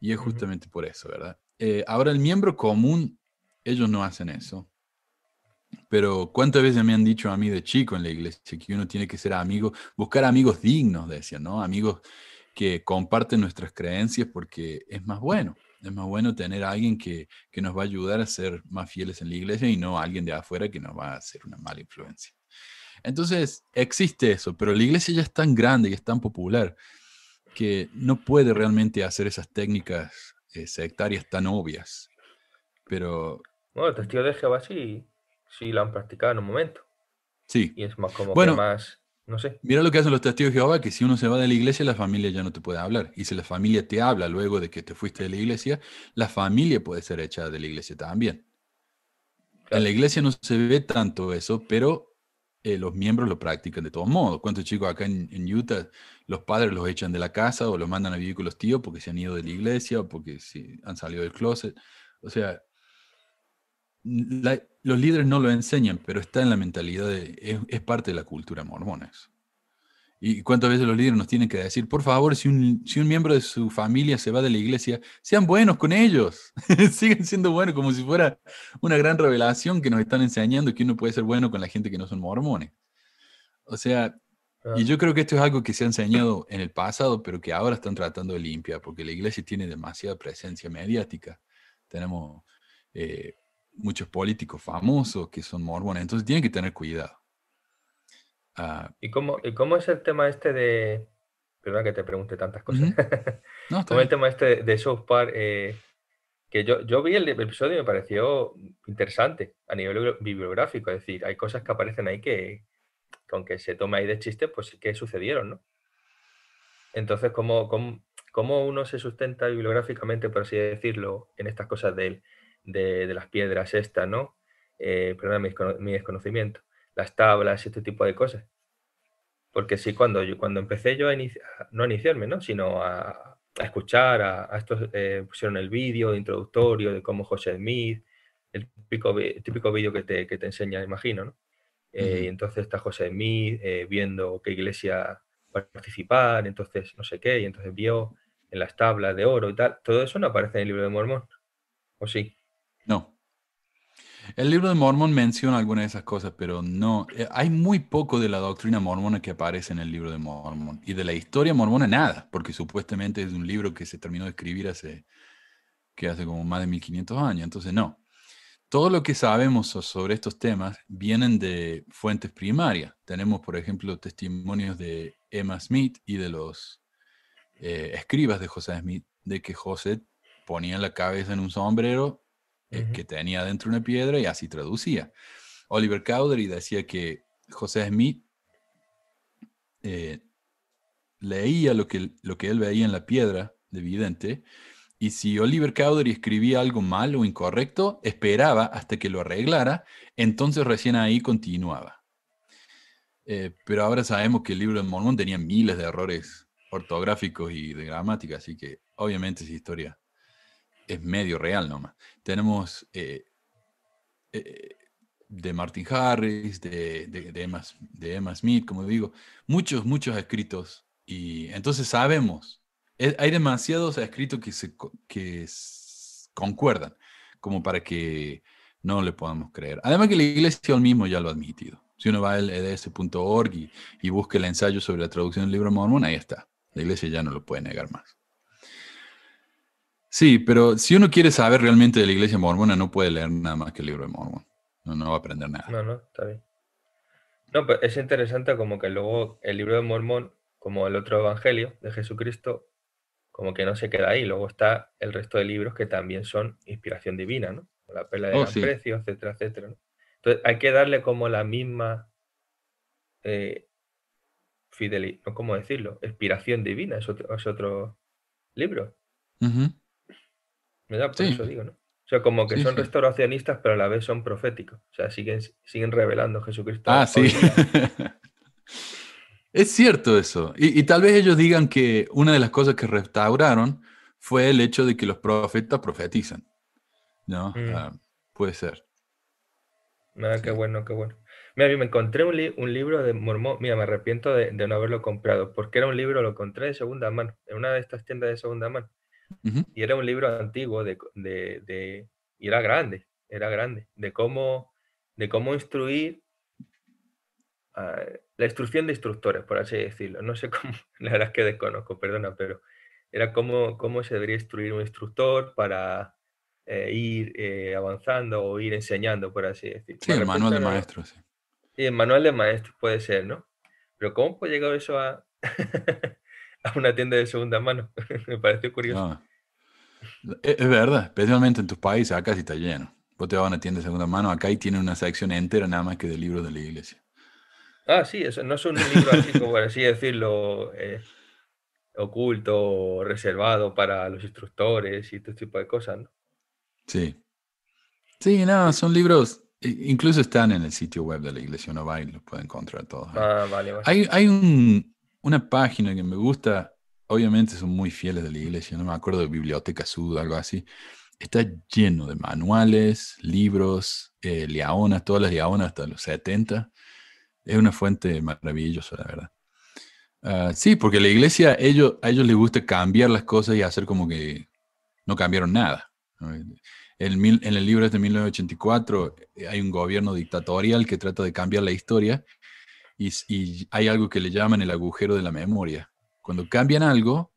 Speaker 4: Y es justamente por eso, ¿verdad? Eh, ahora, el miembro común, ellos no hacen eso. Pero cuántas veces me han dicho a mí de chico en la iglesia que uno tiene que ser amigo, buscar amigos dignos, decían, ¿no? Amigos que comparten nuestras creencias porque es más bueno. Es más bueno tener a alguien que, que, nos va a ayudar a ser más fieles en la iglesia y no a alguien de afuera que nos va a hacer una mala influencia. Entonces, existe eso, pero la iglesia ya es tan grande y es tan popular que no puede realmente hacer esas técnicas eh, sectarias tan obvias. Pero...
Speaker 7: Bueno, testigos de Jehová sí lo han practicado en un momento.
Speaker 4: Sí.
Speaker 7: Y es más como que más, no sé.
Speaker 4: Mira lo que hacen los testigos de Jehová, que si uno se va de la iglesia, la familia ya no te puede hablar. Y si la familia te habla luego de que te fuiste de la iglesia, la familia puede ser echada de la iglesia también. En la iglesia no se ve tanto eso, pero eh, los miembros lo practican de todos modos. ¿Cuántos chicos acá en, Utah, los padres los echan de la casa o los mandan a vivir con los tíos porque se han ido de la iglesia o porque si han salido del closet? O sea, los líderes no lo enseñan, pero está en la mentalidad, de, es, parte de la cultura mormona ¿Y cuántas veces los líderes nos tienen que decir, por favor, si un, si un miembro de su familia se va de la iglesia, sean buenos con ellos, sigan siendo buenos, como si fuera una gran revelación que nos están enseñando que uno puede ser bueno con la gente que no son mormones. O sea, y yo creo que esto es algo que se ha enseñado en el pasado, pero que ahora están tratando de limpiar, porque la iglesia tiene demasiada presencia mediática. Tenemos eh, muchos políticos famosos que son mormones, entonces tienen que tener cuidado.
Speaker 7: Ah, ¿Y, cómo, ¿Y cómo es el tema este de... Perdona que te pregunte tantas cosas. no, ¿Cómo el tema este de South Park? Eh, que yo, yo vi el episodio y me pareció interesante a nivel bibliográfico. Es decir, hay cosas que aparecen ahí que, aunque se tome ahí de chiste, pues sí que sucedieron, ¿no? Entonces, ¿cómo, cómo, cómo uno se sustenta bibliográficamente, por así decirlo, en estas cosas de, de, de las piedras estas, ¿no? Eh, perdona mi, mi desconocimiento las tablas y este tipo de cosas. Porque sí, cuando, yo, cuando empecé yo a iniciar, no a iniciarme, ¿no? sino a, escuchar, a, estos, eh, pusieron el vídeo introductorio de cómo José Smith, el típico, típico vídeo que te, que te enseña, imagino, ¿no? Eh, y entonces está José Smith eh, viendo qué iglesia va a participar, entonces no sé qué, y entonces vio en las tablas de oro y tal. Todo eso no aparece en el libro de Mormón, ¿o sí?
Speaker 4: No. El libro de Mormón menciona algunas de esas cosas, pero no. Eh, hay muy poco de la doctrina mormona que aparece en el libro de Mormón. Y de la historia mormona, nada, porque supuestamente es un libro que se terminó de escribir hace, que hace como más de 1500 años. Entonces, no. Todo lo que sabemos sobre estos temas vienen de fuentes primarias. Tenemos, por ejemplo, testimonios de Emma Smith y de los eh, escribas de José Smith, de que José ponía la cabeza en un sombrero eh, que tenía dentro una piedra y así traducía. Oliver Cowdery decía que José Smith eh, leía lo que, lo que él veía en la piedra de vidente y si Oliver Cowdery escribía algo mal o incorrecto, esperaba hasta que lo arreglara, entonces recién ahí continuaba. Eh, pero ahora sabemos que el libro de Mormón tenía miles de errores ortográficos y de gramática, así que obviamente esa historia es medio real nomás. Tenemos eh, eh, de Martin Harris, de, de, Emma, de, Emma, Smith, como digo, muchos, muchos escritos. Y entonces sabemos, eh, hay demasiados escritos que, se, que concuerdan, como para que no le podamos creer. Además que la iglesia mismo ya lo ha admitido. Si uno va al eds.org y, y busca el ensayo sobre la traducción del libro Mormón, ahí está. La iglesia ya no lo puede negar más. Sí, pero si uno quiere saber realmente de la iglesia mormona, no puede leer nada más que el libro de Mormón. No, no va a aprender nada.
Speaker 7: No, no, está bien. No, pero es interesante como que luego el libro de Mormón, como el otro evangelio de Jesucristo, como que no se queda ahí. Luego está el resto de libros que también son inspiración divina, ¿no? La pela de oh, precio, etcétera, etcétera. Entonces hay que darle como la misma eh, fidelidad, no cómo decirlo, inspiración divina, es otro, es otro libro. Por eso digo, ¿no? O sea, como que son restauracionistas, pero a la vez son proféticos. O sea, siguen, siguen revelando Jesucristo.
Speaker 4: Ah, sí. es cierto eso. Y, tal vez ellos digan que una de las cosas que restauraron fue el hecho de que los profetas profetizan. ¿No? Mm. Ah, puede ser.
Speaker 7: Nada, ah, qué bueno, qué bueno. Mira, me encontré un, un, libro de Mormón. Mira, me arrepiento de, de, no haberlo comprado, porque era un libro, lo encontré de segunda mano, en una de estas tiendas de segunda mano. Y era un libro antiguo de, de, y era grande, era grande, de cómo, de cómo instruir, la instrucción de instructores, por así decirlo. No sé cómo, la verdad es que desconozco, perdona, pero era cómo, cómo se debería instruir un instructor para eh, ir eh, avanzando o ir enseñando, por así decirlo.
Speaker 4: Sí, el manual de maestros. Sí.
Speaker 7: sí, el manual de maestros puede ser, ¿no? Pero ¿cómo puede llegar eso a, a una tienda de segunda mano. Me pareció curioso.
Speaker 4: E, es, verdad, especialmente en tus países, acá sí está lleno. Vos te vas a una tienda de segunda mano, acá y tienen una sección entera nada más que de libros de la iglesia.
Speaker 7: Ah, sí, eso no es un libro así, como por así decirlo, eh, oculto reservado para los instructores y todo tipo de cosas, ¿no?
Speaker 4: Sí. Sí, no, son libros, incluso están en el sitio web de la iglesia, uno va y los puede encontrar todos.
Speaker 7: Ah, vale, vale.
Speaker 4: Hay, hay un, una página que me gusta, obviamente son muy fieles de la iglesia, no me acuerdo de Biblioteca Sud, algo así. Está lleno de manuales, libros, eh, liaonas, todas las liaonas hasta los 70. Es una fuente maravillosa, la verdad. Ah, sí, porque la iglesia, ellos, a ellos les gusta cambiar las cosas y hacer como que no cambiaron nada. En, en el libro de 1984 eh, hay un gobierno dictatorial que trata de cambiar la historia y, y, hay algo que le llaman el agujero de la memoria. Cuando cambian algo,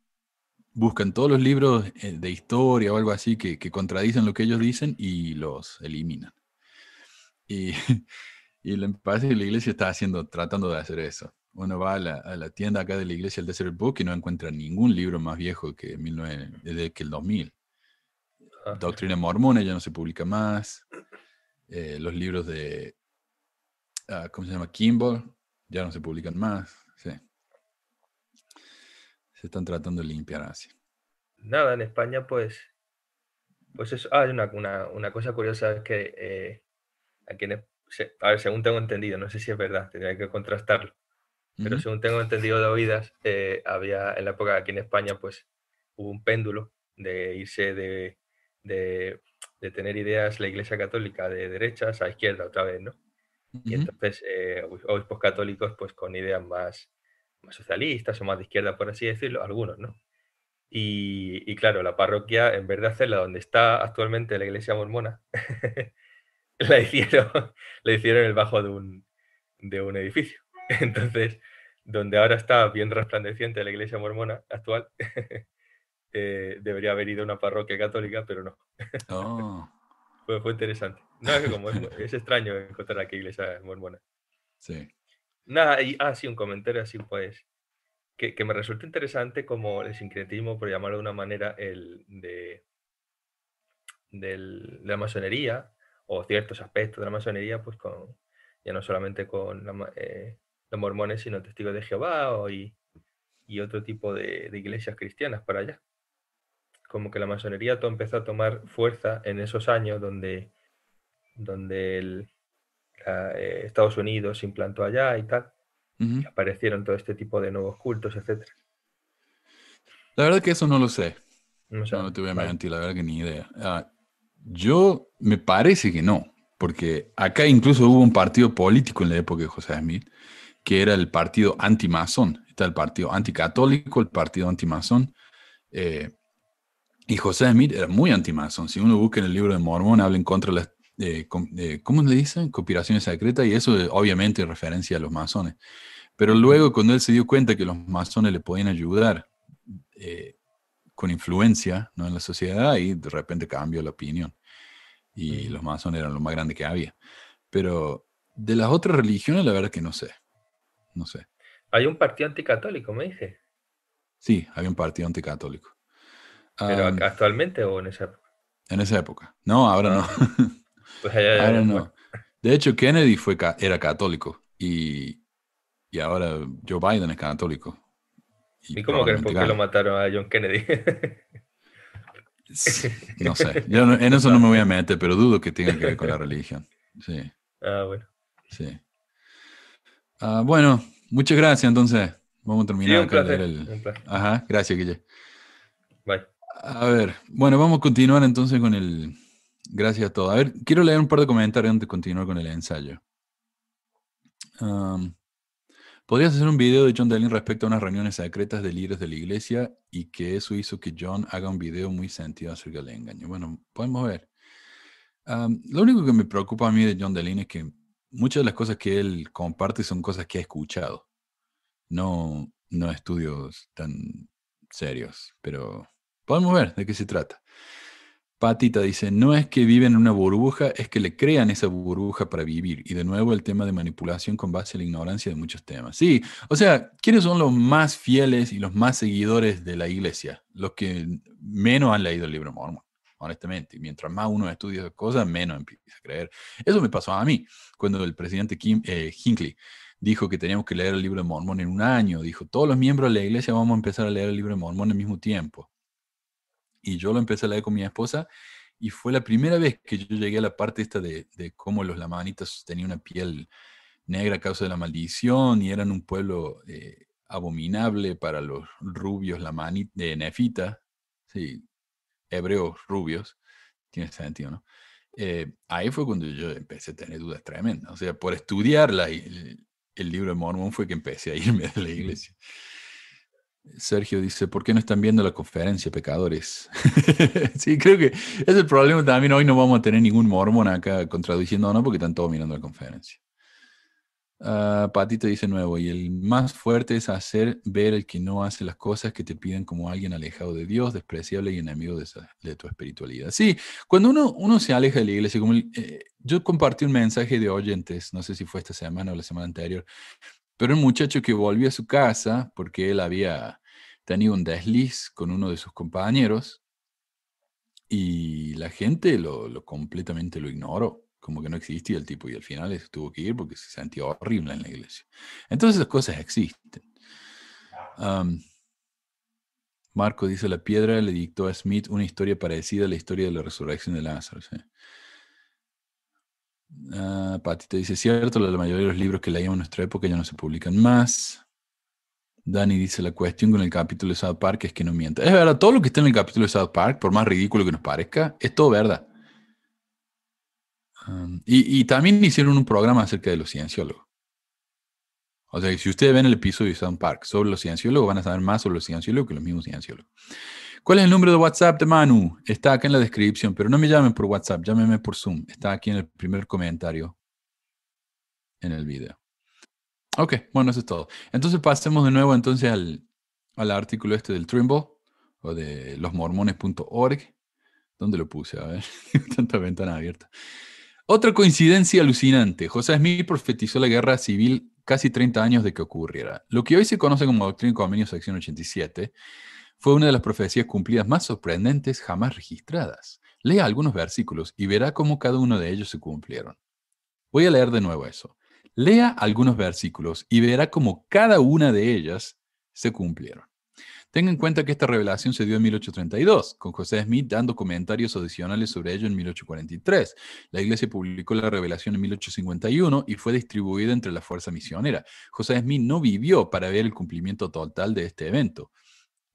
Speaker 4: buscan todos los libros eh, de historia o algo así que, que contradicen lo que ellos dicen y los eliminan. Y, y me parece que la iglesia está haciendo, tratando de hacer eso. Uno va a la, tienda acá de la iglesia, el Desert Book, y no encuentra ningún libro más viejo que, 19, desde que el 2000. Doctrina mormona ya no se publica más. Eh, los libros de, ah, ¿cómo se llama? Kimball, ya no se publican más. Sí. Se están tratando de limpiar así.
Speaker 7: Nada, en España, pues, pues eso. Ah, hay una, una, cosa curiosa es que eh, aquí a ver, según tengo entendido, no sé si es verdad, tendría que contrastarlo pero según tengo entendido de oídas, eh, había en la época aquí en España, pues hubo un péndulo de irse de, de, tener ideas la Iglesia Católica de derechas a izquierda otra vez, ¿no? Y entonces eh, obispos católicos, pues con ideas más, más socialistas o más de izquierda, por así decirlo, algunos, ¿no? Y, y, claro, la parroquia, en vez de hacerla donde está actualmente la iglesia mormona, la hicieron, la hicieron en el bajo de un, de un edificio. Entonces, donde ahora está bien resplandeciente la iglesia mormona actual, eh, debería haber ido a una parroquia católica, pero no.
Speaker 4: Oh.
Speaker 7: Fue, interesante. No, es, como, es, extraño encontrar aquí iglesia mormona.
Speaker 4: Sí.
Speaker 7: Nada, y, ah, sí, un comentario así, pues, que, me resulta interesante como el sincretismo, por llamarlo de una manera, el de, de la masonería, o ciertos aspectos de la masonería, pues con, ya no solamente con la, eh, los mormones, sino testigos de Jehová o y, otro tipo de, iglesias cristianas para allá. Como que la masonería todo empezó a tomar fuerza en esos años donde, donde el, eh, Estados Unidos se implantó allá y tal. y aparecieron todo este tipo de nuevos cultos, etc.
Speaker 4: La verdad que eso no lo sé. No, te voy a mentir, la verdad que ni idea. Ah, yo me parece que no, porque acá incluso hubo un partido político en la época de José Smith que era el partido anti-masón. Está el partido anticatólico, el partido anti-masón. Eh, y José Smith era muy anti-masón. Si uno busca en el libro de Mormón, habla en contra de las, eh, ¿cómo le dicen? Conspiraciones secretas, y eso obviamente en referencia a los masones. Pero luego, cuando él se dio cuenta que los masones le podían ayudar eh, con influencia ¿no? en la sociedad, y de repente cambió la opinión. Y los masones eran lo más grande que había. Pero de las otras religiones, la verdad que no sé no sé.
Speaker 7: Hay un partido anticatólico, me dice.
Speaker 4: Sí, había un partido anticatólico.
Speaker 7: ¿Pero actualmente o en esa época?
Speaker 4: En esa época. No, ahora no. Ah. Pues ahora no. De hecho, Kennedy fue, era católico y, y ahora Joe Biden es católico.
Speaker 7: ¿Y, cómo crees por qué lo mataron a John Kennedy?
Speaker 4: no sé, yo en eso no me voy a meter, pero dudo que tenga que ver con la religión. Sí.
Speaker 7: Ah, bueno.
Speaker 4: Sí. Ah, bueno, muchas gracias entonces. Vamos a terminar el... Ajá, gracias, Guille.
Speaker 7: Bye.
Speaker 4: A ver, bueno, vamos a continuar entonces con el... Gracias a todos. A ver, quiero leer un par de comentarios antes de continuar con el ensayo. ¿Podrías hacer un video de John Deline respecto a unas reuniones secretas de líderes de la iglesia y que eso hizo que John haga un video muy sentido acerca del engaño? Bueno, podemos ver. lo único que me preocupa a mí de John Deline es que muchas de las cosas que él comparte son cosas que ha escuchado, no, no estudios tan serios, pero podemos ver de qué se trata. Patita dice, no es que viven en una burbuja, es que le crean esa burbuja para vivir. Y de nuevo el tema de manipulación con base en la ignorancia de muchos temas. Sí, o sea, ¿quiénes son los más fieles y los más seguidores de la iglesia? Los que menos han leído el libro mormón honestamente. Mientras más uno estudia cosas, menos empieza a creer. Eso me pasó a mí, cuando el presidente Kim, eh, Hinckley dijo que teníamos que leer el libro de Mormón en un año, dijo, todos los miembros de la iglesia vamos a empezar a leer el libro de Mormón al mismo tiempo. Y yo lo empecé a leer con mi esposa y fue la primera vez que yo llegué a la parte esta de, cómo los lamanitas tenían una piel negra a causa de la maldición y eran un pueblo eh, abominable para los rubios lamanitas de Nefita, sí, hebreos rubios, tiene sentido, ¿no? Eh, ahí fue cuando yo empecé a tener dudas tremendas. O sea, por estudiar el, libro de Mormón fue que empecé a irme de la iglesia. Sergio dice, ¿por qué no están viendo la conferencia, pecadores? sí, creo que es el problema también. Hoy no vamos a tener ningún mormón acá contradiciendo, ¿no? Porque están todos mirando la conferencia. Uh, Patito dice nuevo, y el más fuerte es hacer ver el que no hace las cosas que te piden como alguien alejado de Dios, despreciable y enemigo de, tu espiritualidad. Sí, cuando uno, uno se aleja de la iglesia, como eh, yo compartí un mensaje de oyentes, no sé si fue esta semana o la semana anterior, pero un muchacho que volvió a su casa porque él había tenido un desliz con uno de sus compañeros y la gente lo, lo completamente lo ignoró como que no existía el tipo y al final tuvo que ir porque se sentía horrible en la iglesia. Entonces esas cosas existen. Marco dice, la piedra le dictó a Smith una historia parecida a la historia de la resurrección de Lázaro. Ah, Patita dice, cierto, la mayoría de los libros que leíamos en nuestra época ya no se publican más. Dani dice, la cuestión con el capítulo de South Park es que no mienta. Es verdad, todo lo que está en el capítulo de South Park, por más ridículo que nos parezca, es todo verdad y, también hicieron un programa acerca de los cienciólogos. O sea, si ustedes ven el episodio de Sound Park sobre los cienciólogos, van a saber más sobre los cienciólogos que los mismos cienciólogos. ¿Cuál es el número de WhatsApp de Manu? Está acá en la descripción, pero no me llamen por WhatsApp, llámenme por Zoom. Está aquí en el primer comentario en el video. Ok, bueno, eso es todo. Entonces pasemos de nuevo entonces al, al artículo este del Trimble o de losmormones.org. ¿Dónde lo puse? A ver, tanta ventana abierta. Otra coincidencia alucinante. José Smith profetizó la guerra civil casi 30 años de que ocurriera. Lo que hoy se conoce como Doctrina y Convenio sección 87 fue una de las profecías cumplidas más sorprendentes jamás registradas. Lea algunos versículos y verá cómo cada uno de ellos se cumplieron. Voy a leer de nuevo eso. Lea algunos versículos y verá cómo cada una de ellas se cumplieron. Tenga en cuenta que esta revelación se dio en 1832, con José Smith dando comentarios adicionales sobre ello en 1843. La iglesia publicó la revelación en 1851 y fue distribuida entre la fuerza misionera. José Smith no vivió para ver el cumplimiento total de este evento.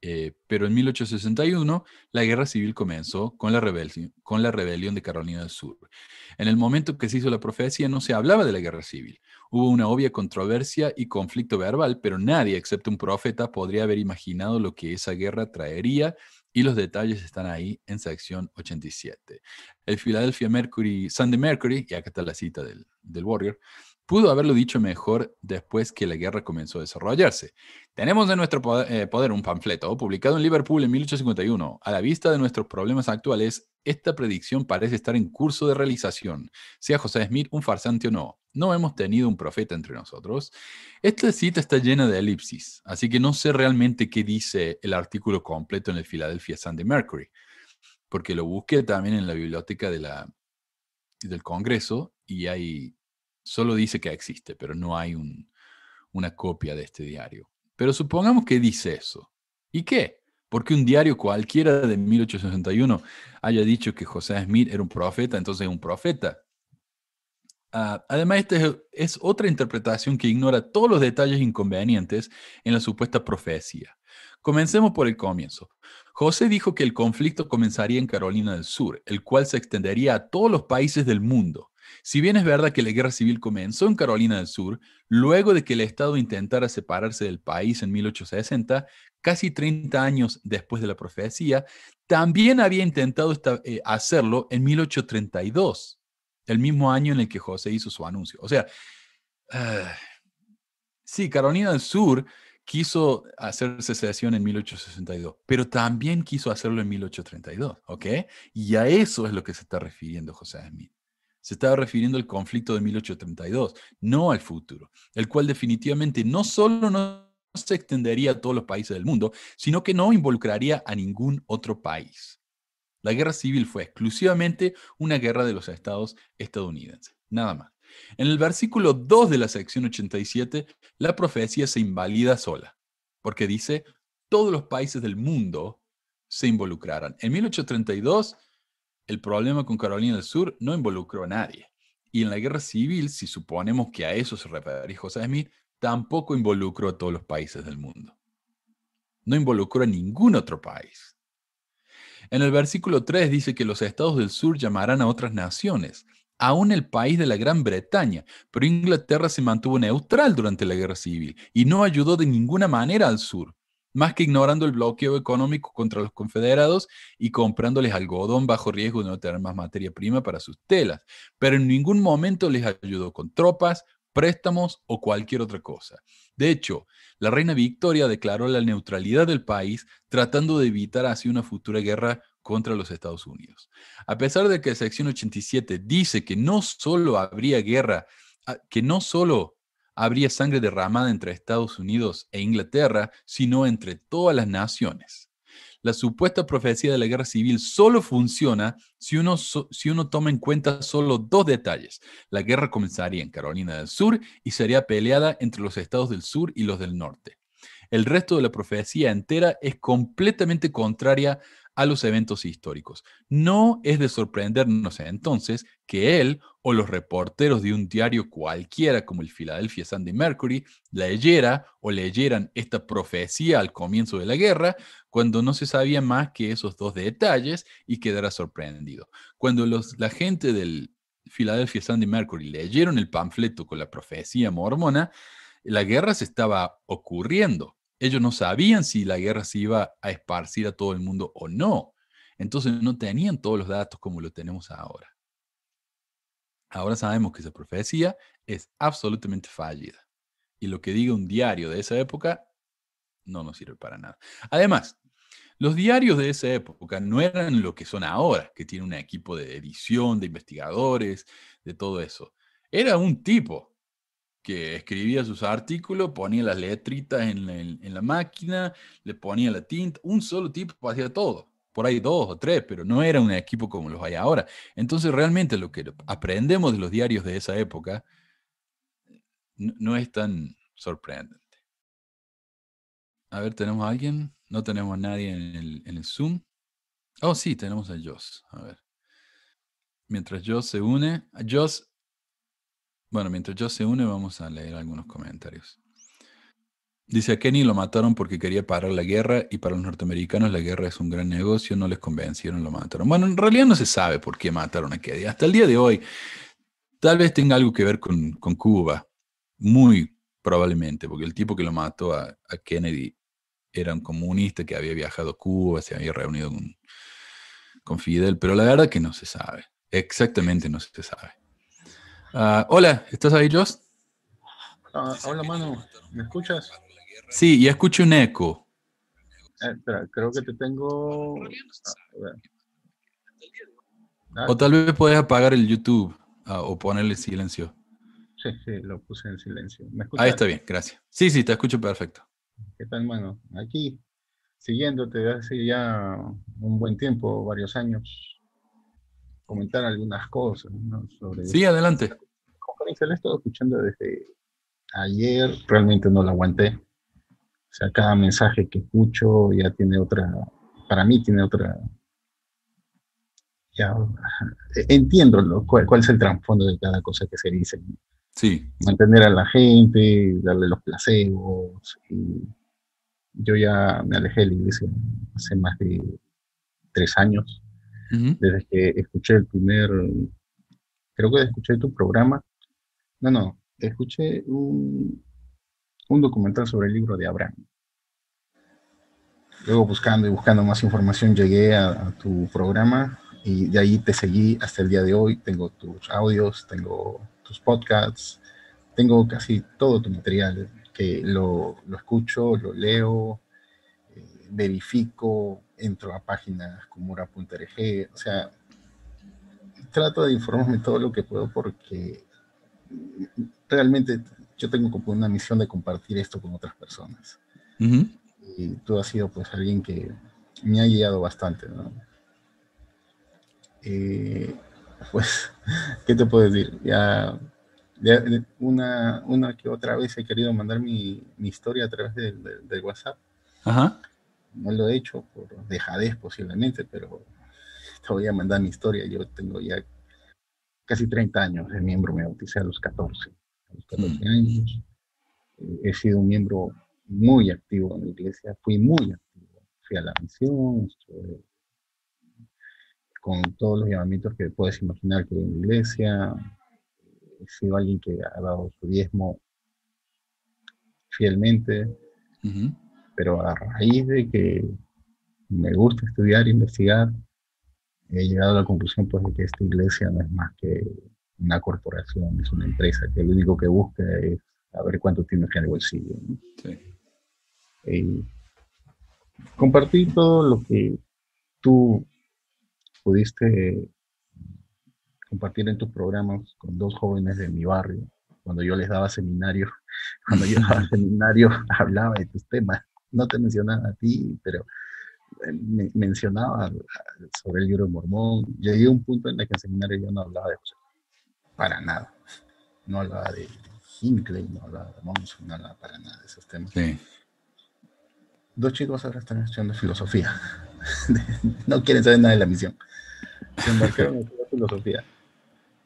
Speaker 4: Eh, pero en 1861 la guerra civil comenzó con la, rebelión, de Carolina del Sur. En el momento que se hizo la profecía no se hablaba de la guerra civil. Hubo una obvia controversia y conflicto verbal, pero nadie, excepto un profeta, podría haber imaginado lo que esa guerra traería y los detalles están ahí en sección 87. El Philadelphia Mercury, Sunday Mercury, y acá está la cita del Warrior, pudo haberlo dicho mejor después que la guerra comenzó a desarrollarse. Tenemos en nuestro eh, poder, un panfleto publicado en Liverpool en 1851. A la vista de nuestros problemas actuales, esta predicción parece estar en curso de realización. Sea José Smith un farsante o no, no hemos tenido un profeta entre nosotros. Esta cita está llena de elipsis, así que no sé realmente qué dice el artículo completo en el Philadelphia Sunday Mercury, porque lo busqué también en la biblioteca del Congreso y hay Solo dice que existe, pero no hay una copia de este diario. Pero supongamos que dice eso. ¿Y qué? Porque un diario cualquiera de 1861 haya dicho que José Smith era un profeta, entonces es un profeta. Ah, además, esta es, otra interpretación que ignora todos los detalles inconvenientes en la supuesta profecía. Comencemos por el comienzo. José dijo que el conflicto comenzaría en Carolina del Sur, el cual se extendería a todos los países del mundo. Si bien es verdad que la guerra civil comenzó en Carolina del Sur, luego de que el Estado intentara separarse del país en 1860, casi 30 años después de la profecía, también había intentado eh, hacerlo en 1832, el mismo año en el que José hizo su anuncio. O sea, ah, sí, Carolina del Sur quiso hacer secesión en 1862, pero también quiso hacerlo en 1832, ¿ok? Y a eso es lo que se está refiriendo José Smith. Se estaba refiriendo al conflicto de 1832, no al futuro, el cual definitivamente no solo no se extendería a todos los países del mundo, sino que no involucraría a ningún otro país. La guerra civil fue exclusivamente una guerra de los estados estadounidenses, nada más. En el versículo 2 de la sección 87, la profecía se invalida sola, porque dice, todos los países del mundo se involucrarán. En 1832, el problema con Carolina del Sur no involucró a nadie. Y en la guerra civil, si suponemos que a eso se refiere José Smith, tampoco involucró a todos los países del mundo. No involucró a ningún otro país. En el versículo 3 dice que los estados del sur llamarán a otras naciones, aún el país de la Gran Bretaña, pero Inglaterra se mantuvo neutral durante la guerra civil y no ayudó de ninguna manera al sur más que ignorando el bloqueo económico contra los confederados y comprándoles algodón bajo riesgo de no tener más materia prima para sus telas, pero en ningún momento les ayudó con tropas, préstamos o cualquier otra cosa. De hecho, la reina Victoria declaró la neutralidad del país tratando de evitar así una futura guerra contra los Estados Unidos. A pesar de que la sección 87 dice que no solo habría guerra, ah, que no solo habría sangre derramada entre Estados Unidos e Inglaterra, sino entre todas las naciones. La supuesta profecía de la guerra civil solo funciona si uno, si uno toma en cuenta solo dos detalles. La guerra comenzaría en Carolina del Sur y sería peleada entre los estados del sur y los del norte. El resto de la profecía entera es completamente contraria a los eventos históricos. No es de sorprendernos entonces que él o los reporteros de un diario cualquiera como el Philadelphia Sunday Mercury leyera o leyeran esta profecía al comienzo de la guerra cuando no se sabía más que esos dos detalles y quedara sorprendido. Cuando los, la gente del Philadelphia Sunday Mercury leyeron el panfleto con la profecía mormona, la guerra se estaba ocurriendo ellos no sabían si la guerra se iba a esparcir a todo el mundo o no. Entonces no tenían todos los datos como lo tenemos ahora. Ahora sabemos que esa profecía es absolutamente fallida. Y lo que diga un diario de esa época no nos sirve para nada. Además, los diarios de esa época no eran lo que son ahora, que tiene un equipo de edición, de investigadores, de todo eso. Era un tipo que escribía sus artículos, ponía las letritas en la, máquina, le ponía la tinta, un solo tipo hacía todo. Por ahí dos o tres, pero no era un equipo como los hay ahora. Entonces realmente lo que aprendemos de los diarios de esa época no, es tan sorprendente. A ver, ¿tenemos a alguien? No tenemos a nadie en el, en el Zoom. Oh, sí, tenemos a Joss. A ver. Mientras Joss se une. Joss, bueno, mientras yo se une, vamos a leer algunos comentarios. Dice, a Kenny lo mataron porque quería parar la guerra y para los norteamericanos la guerra es un gran negocio, no les convencieron, lo mataron. Bueno, en realidad no se sabe por qué mataron a Kennedy. Hasta el día de hoy, tal vez tenga algo que ver con, Cuba, muy probablemente, porque el tipo que lo mató a, Kennedy era un comunista que había viajado a Cuba, se había reunido con, con Fidel, pero la verdad que no se sabe, exactamente no se sabe. Ah, hola, ¿estás ahí, Joss?
Speaker 8: Ah, hola, mano. ¿Me escuchas?
Speaker 4: Sí, y escucho un eco.
Speaker 8: Eh, espera, creo que te tengo.
Speaker 4: Ah, o tal vez puedes apagar el YouTube o ponerle silencio.
Speaker 8: Sí, sí, lo puse en silencio.
Speaker 4: ahí está bien, gracias. Sí, sí, te escucho perfecto.
Speaker 8: ¿Qué tal, mano? Aquí, siguiéndote hace ya un buen tiempo, varios años comentar algunas cosas ¿no? sobre...
Speaker 4: Sí, adelante. La
Speaker 8: conferencia la he estado escuchando desde ayer, realmente no la aguanté. O sea, cada mensaje que escucho ya tiene otra, para mí tiene otra... Ya, entiendo lo, cuál, es el trasfondo de cada cosa que se dice.
Speaker 4: Sí.
Speaker 8: Mantener a la gente, darle los placebos. Y yo ya me alejé de la iglesia hace más de tres años desde que escuché el primer, creo que escuché tu programa, no, no, escuché un, un documental sobre el libro de Abraham. Luego buscando y buscando más información llegué a, tu programa y de ahí te seguí hasta el día de hoy. Tengo tus audios, tengo tus podcasts, tengo casi todo tu material que lo, lo escucho, lo leo, eh, verifico, entro a páginas como ura.rg, o sea, trato de informarme todo lo que puedo porque realmente yo tengo como una misión de compartir esto con otras personas. Y tú has sido pues alguien que me ha guiado bastante, ¿no? Eh, pues, ¿qué te puedo decir? Ya una, una que otra vez he querido mandar mi, historia a través del WhatsApp.
Speaker 4: Ajá.
Speaker 8: No lo he hecho por dejadez posiblemente, pero te voy a mandar mi historia. Yo tengo ya casi 30 años de miembro, me bauticé a los 14. A los 14 mm. años. Eh, he sido un miembro muy activo en la iglesia, fui muy activo. Fui a la misión, con todos los llamamientos que puedes imaginar que hay en la iglesia. He sido alguien que ha dado su diezmo fielmente, pero a raíz de que me gusta estudiar e investigar, he llegado a la conclusión pues, de que esta iglesia no es más que una corporación, es una empresa que lo único que busca es saber cuánto tienes en el bolsillo. Y compartir todo lo que tú pudiste compartir en tus programas con dos jóvenes de mi barrio, cuando yo les daba seminario, cuando yo daba seminario hablaba de tus temas, no te mencionaba a ti, pero me, mencionaba sobre el libro de Mormón. Llegué a un punto en el que en seminario yo no hablaba de José, para nada. No hablaba de Hinckley, no hablaba de Monson, no hablaba para nada de esos temas. Dos chicos ahora están estudiando filosofía. no quieren saber nada de la misión. Se embarcaron en filosofía.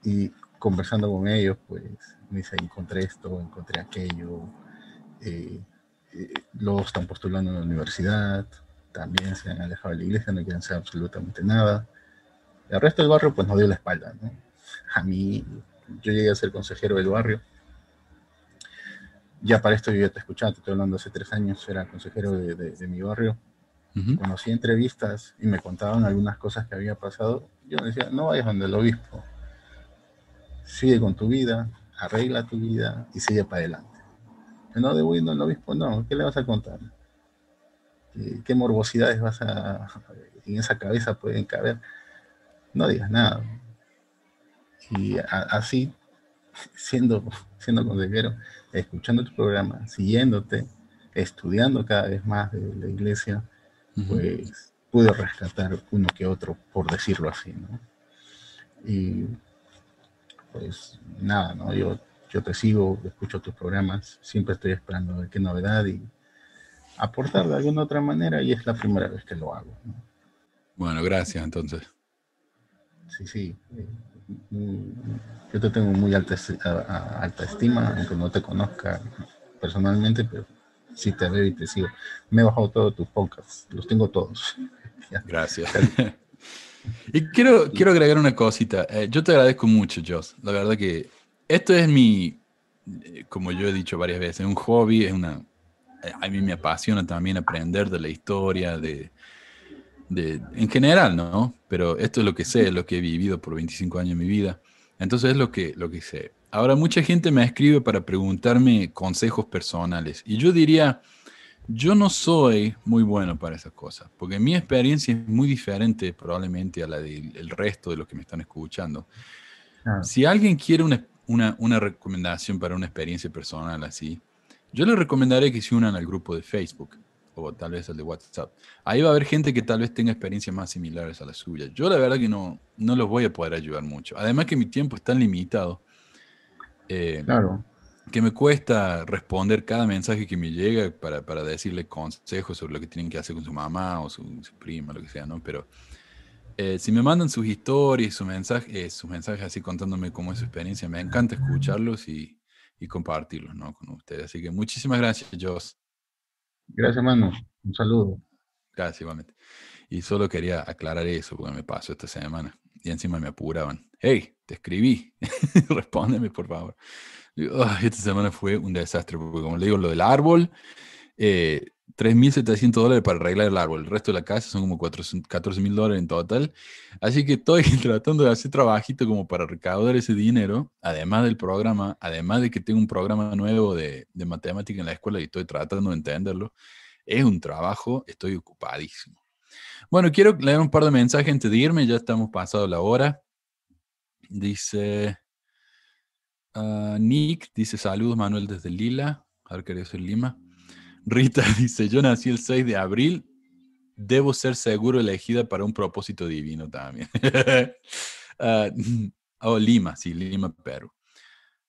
Speaker 8: Y conversando con ellos, pues me dice, encontré esto, encontré aquello. Eh, eh, luego están postulando en la universidad, también se han alejado de la iglesia, no quieren hacer absolutamente nada. El resto del barrio pues nos dio la espalda, ¿no? A mí, yo llegué a ser consejero del barrio. Ya para esto yo ya te escuchaba, te estoy hablando hace tres años, era consejero de, mi barrio. Conocí entrevistas y me contaban algunas cosas que había pasado. Yo decía, no vayas donde el obispo. Sigue con tu vida, arregla tu vida y sigue para adelante. No, de el obispo no, ¿qué le vas a contar? qué morbosidades vas a, en esa cabeza pueden caber, no digas nada. Y así, siendo, siendo consejero, escuchando tu programa, siguiéndote, estudiando cada vez más de la iglesia, pues pude rescatar uno que otro, por decirlo así, ¿no? Y pues nada, ¿no? Yo, yo te sigo, escucho tus programas, siempre estoy esperando a ver qué novedad y aportar de alguna otra manera y es la primera vez que lo hago.
Speaker 4: Bueno, gracias entonces.
Speaker 8: Sí, sí. Yo te tengo muy alta, alta estima, aunque no te conozca personalmente, pero sí te veo y te sigo. Me he bajado todos tus podcasts, los tengo todos.
Speaker 4: Gracias. y quiero, quiero agregar una cosita. Eh, yo te agradezco mucho, Joss. La verdad que esto es mi, eh, como yo he dicho varias veces, un hobby, es una, a mí me apasiona también aprender de la historia, de, de, en general, ¿no? Pero esto es lo que sé, es lo que he vivido por 25 años de mi vida. Entonces es lo que, lo que sé. Ahora, mucha gente me escribe para preguntarme consejos personales. Y yo diría, yo no soy muy bueno para esas cosas, porque mi experiencia es muy diferente probablemente a la del resto de los que me están escuchando. Ah. Si alguien quiere una, una, una recomendación para una experiencia personal así, yo les recomendaré que se unan al grupo de Facebook o tal vez al de WhatsApp. Ahí va a haber gente que tal vez tenga experiencias más similares a las suyas. Yo la verdad que no, no los voy a poder ayudar mucho. Además que mi tiempo es tan limitado.
Speaker 8: Eh, claro.
Speaker 4: Que me cuesta responder cada mensaje que me llega para, para, decirle consejos sobre lo que tienen que hacer con su mamá o su, prima, lo que sea, ¿no? Pero eh, si me mandan sus historias, sus mensajes, eh, sus mensajes así contándome cómo es su experiencia, me encanta escucharlos y, y compartirlos ¿no? con ustedes. Así que muchísimas gracias, Joss.
Speaker 8: Gracias, hermano. Un saludo.
Speaker 4: Gracias, igualmente. Y solo quería aclarar eso porque me pasó esta semana. Y encima me apuraban. Hey, te escribí. Respóndeme, por favor. esta semana fue un desastre porque, como le digo, lo del árbol, eh, 3.700 dólares para arreglar el árbol. El resto de la casa son como 14.000 dólares en total. Así que estoy tratando de hacer trabajito como para recaudar ese dinero, además del programa, además de que tengo un programa nuevo de, de matemática en la escuela y estoy tratando de entenderlo. Es un trabajo, estoy ocupadísimo. Bueno, quiero leer un par de mensajes antes de irme, ya estamos pasado la hora. Dice ah, Nick, dice saludos Manuel desde Lila. A ver qué es Lima. Rita dice, yo nací el 6 de abril, debo ser seguro elegida para un propósito divino también. uh, oh, Lima, sí, Lima, Perú.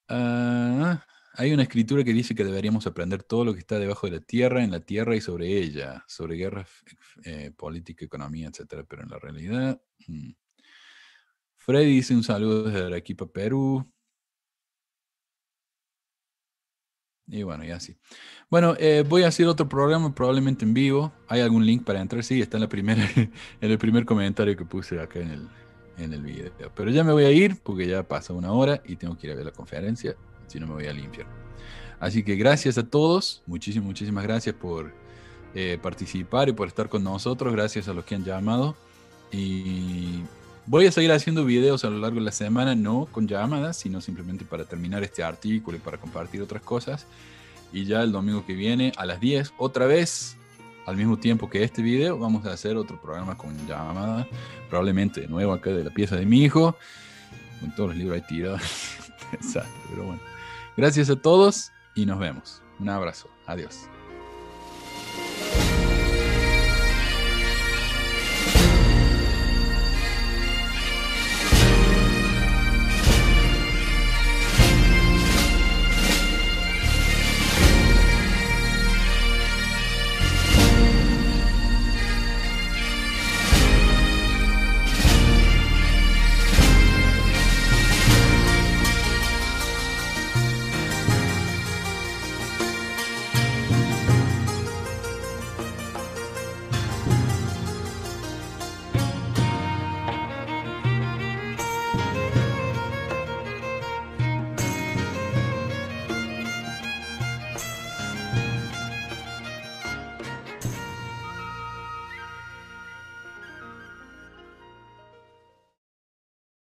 Speaker 4: Ah, hay una escritura que dice que deberíamos aprender todo lo que está debajo de la tierra, en la tierra y sobre ella, sobre guerra, eh, política, economía, etcétera. Pero en la realidad. Hmm. Freddy dice un saludo desde Arequipa, Perú. Y bueno, y así. Bueno, eh, voy a hacer otro programa probablemente en vivo. ¿Hay algún link para entrar? Sí, está en, la primera, en el primer comentario que puse acá en el, en el video. Pero ya me voy a ir porque ya pasa una hora y tengo que ir a ver la conferencia. Si no, me voy al infierno. Así que gracias a todos. Muchísimas, muchísimas gracias por eh, participar y por estar con nosotros. Gracias a los que han llamado. Y Voy a seguir haciendo videos a lo largo de la semana, no con llamadas, sino simplemente para terminar este artículo y para compartir otras cosas. Y ya el domingo que viene a las 10, otra vez, al mismo tiempo que este video, vamos a hacer otro programa con llamada, probablemente de nuevo acá de la pieza de mi hijo, con todos los libros ahí tirados. Exacto, pero bueno. Gracias a todos y nos vemos. Un abrazo. Adiós.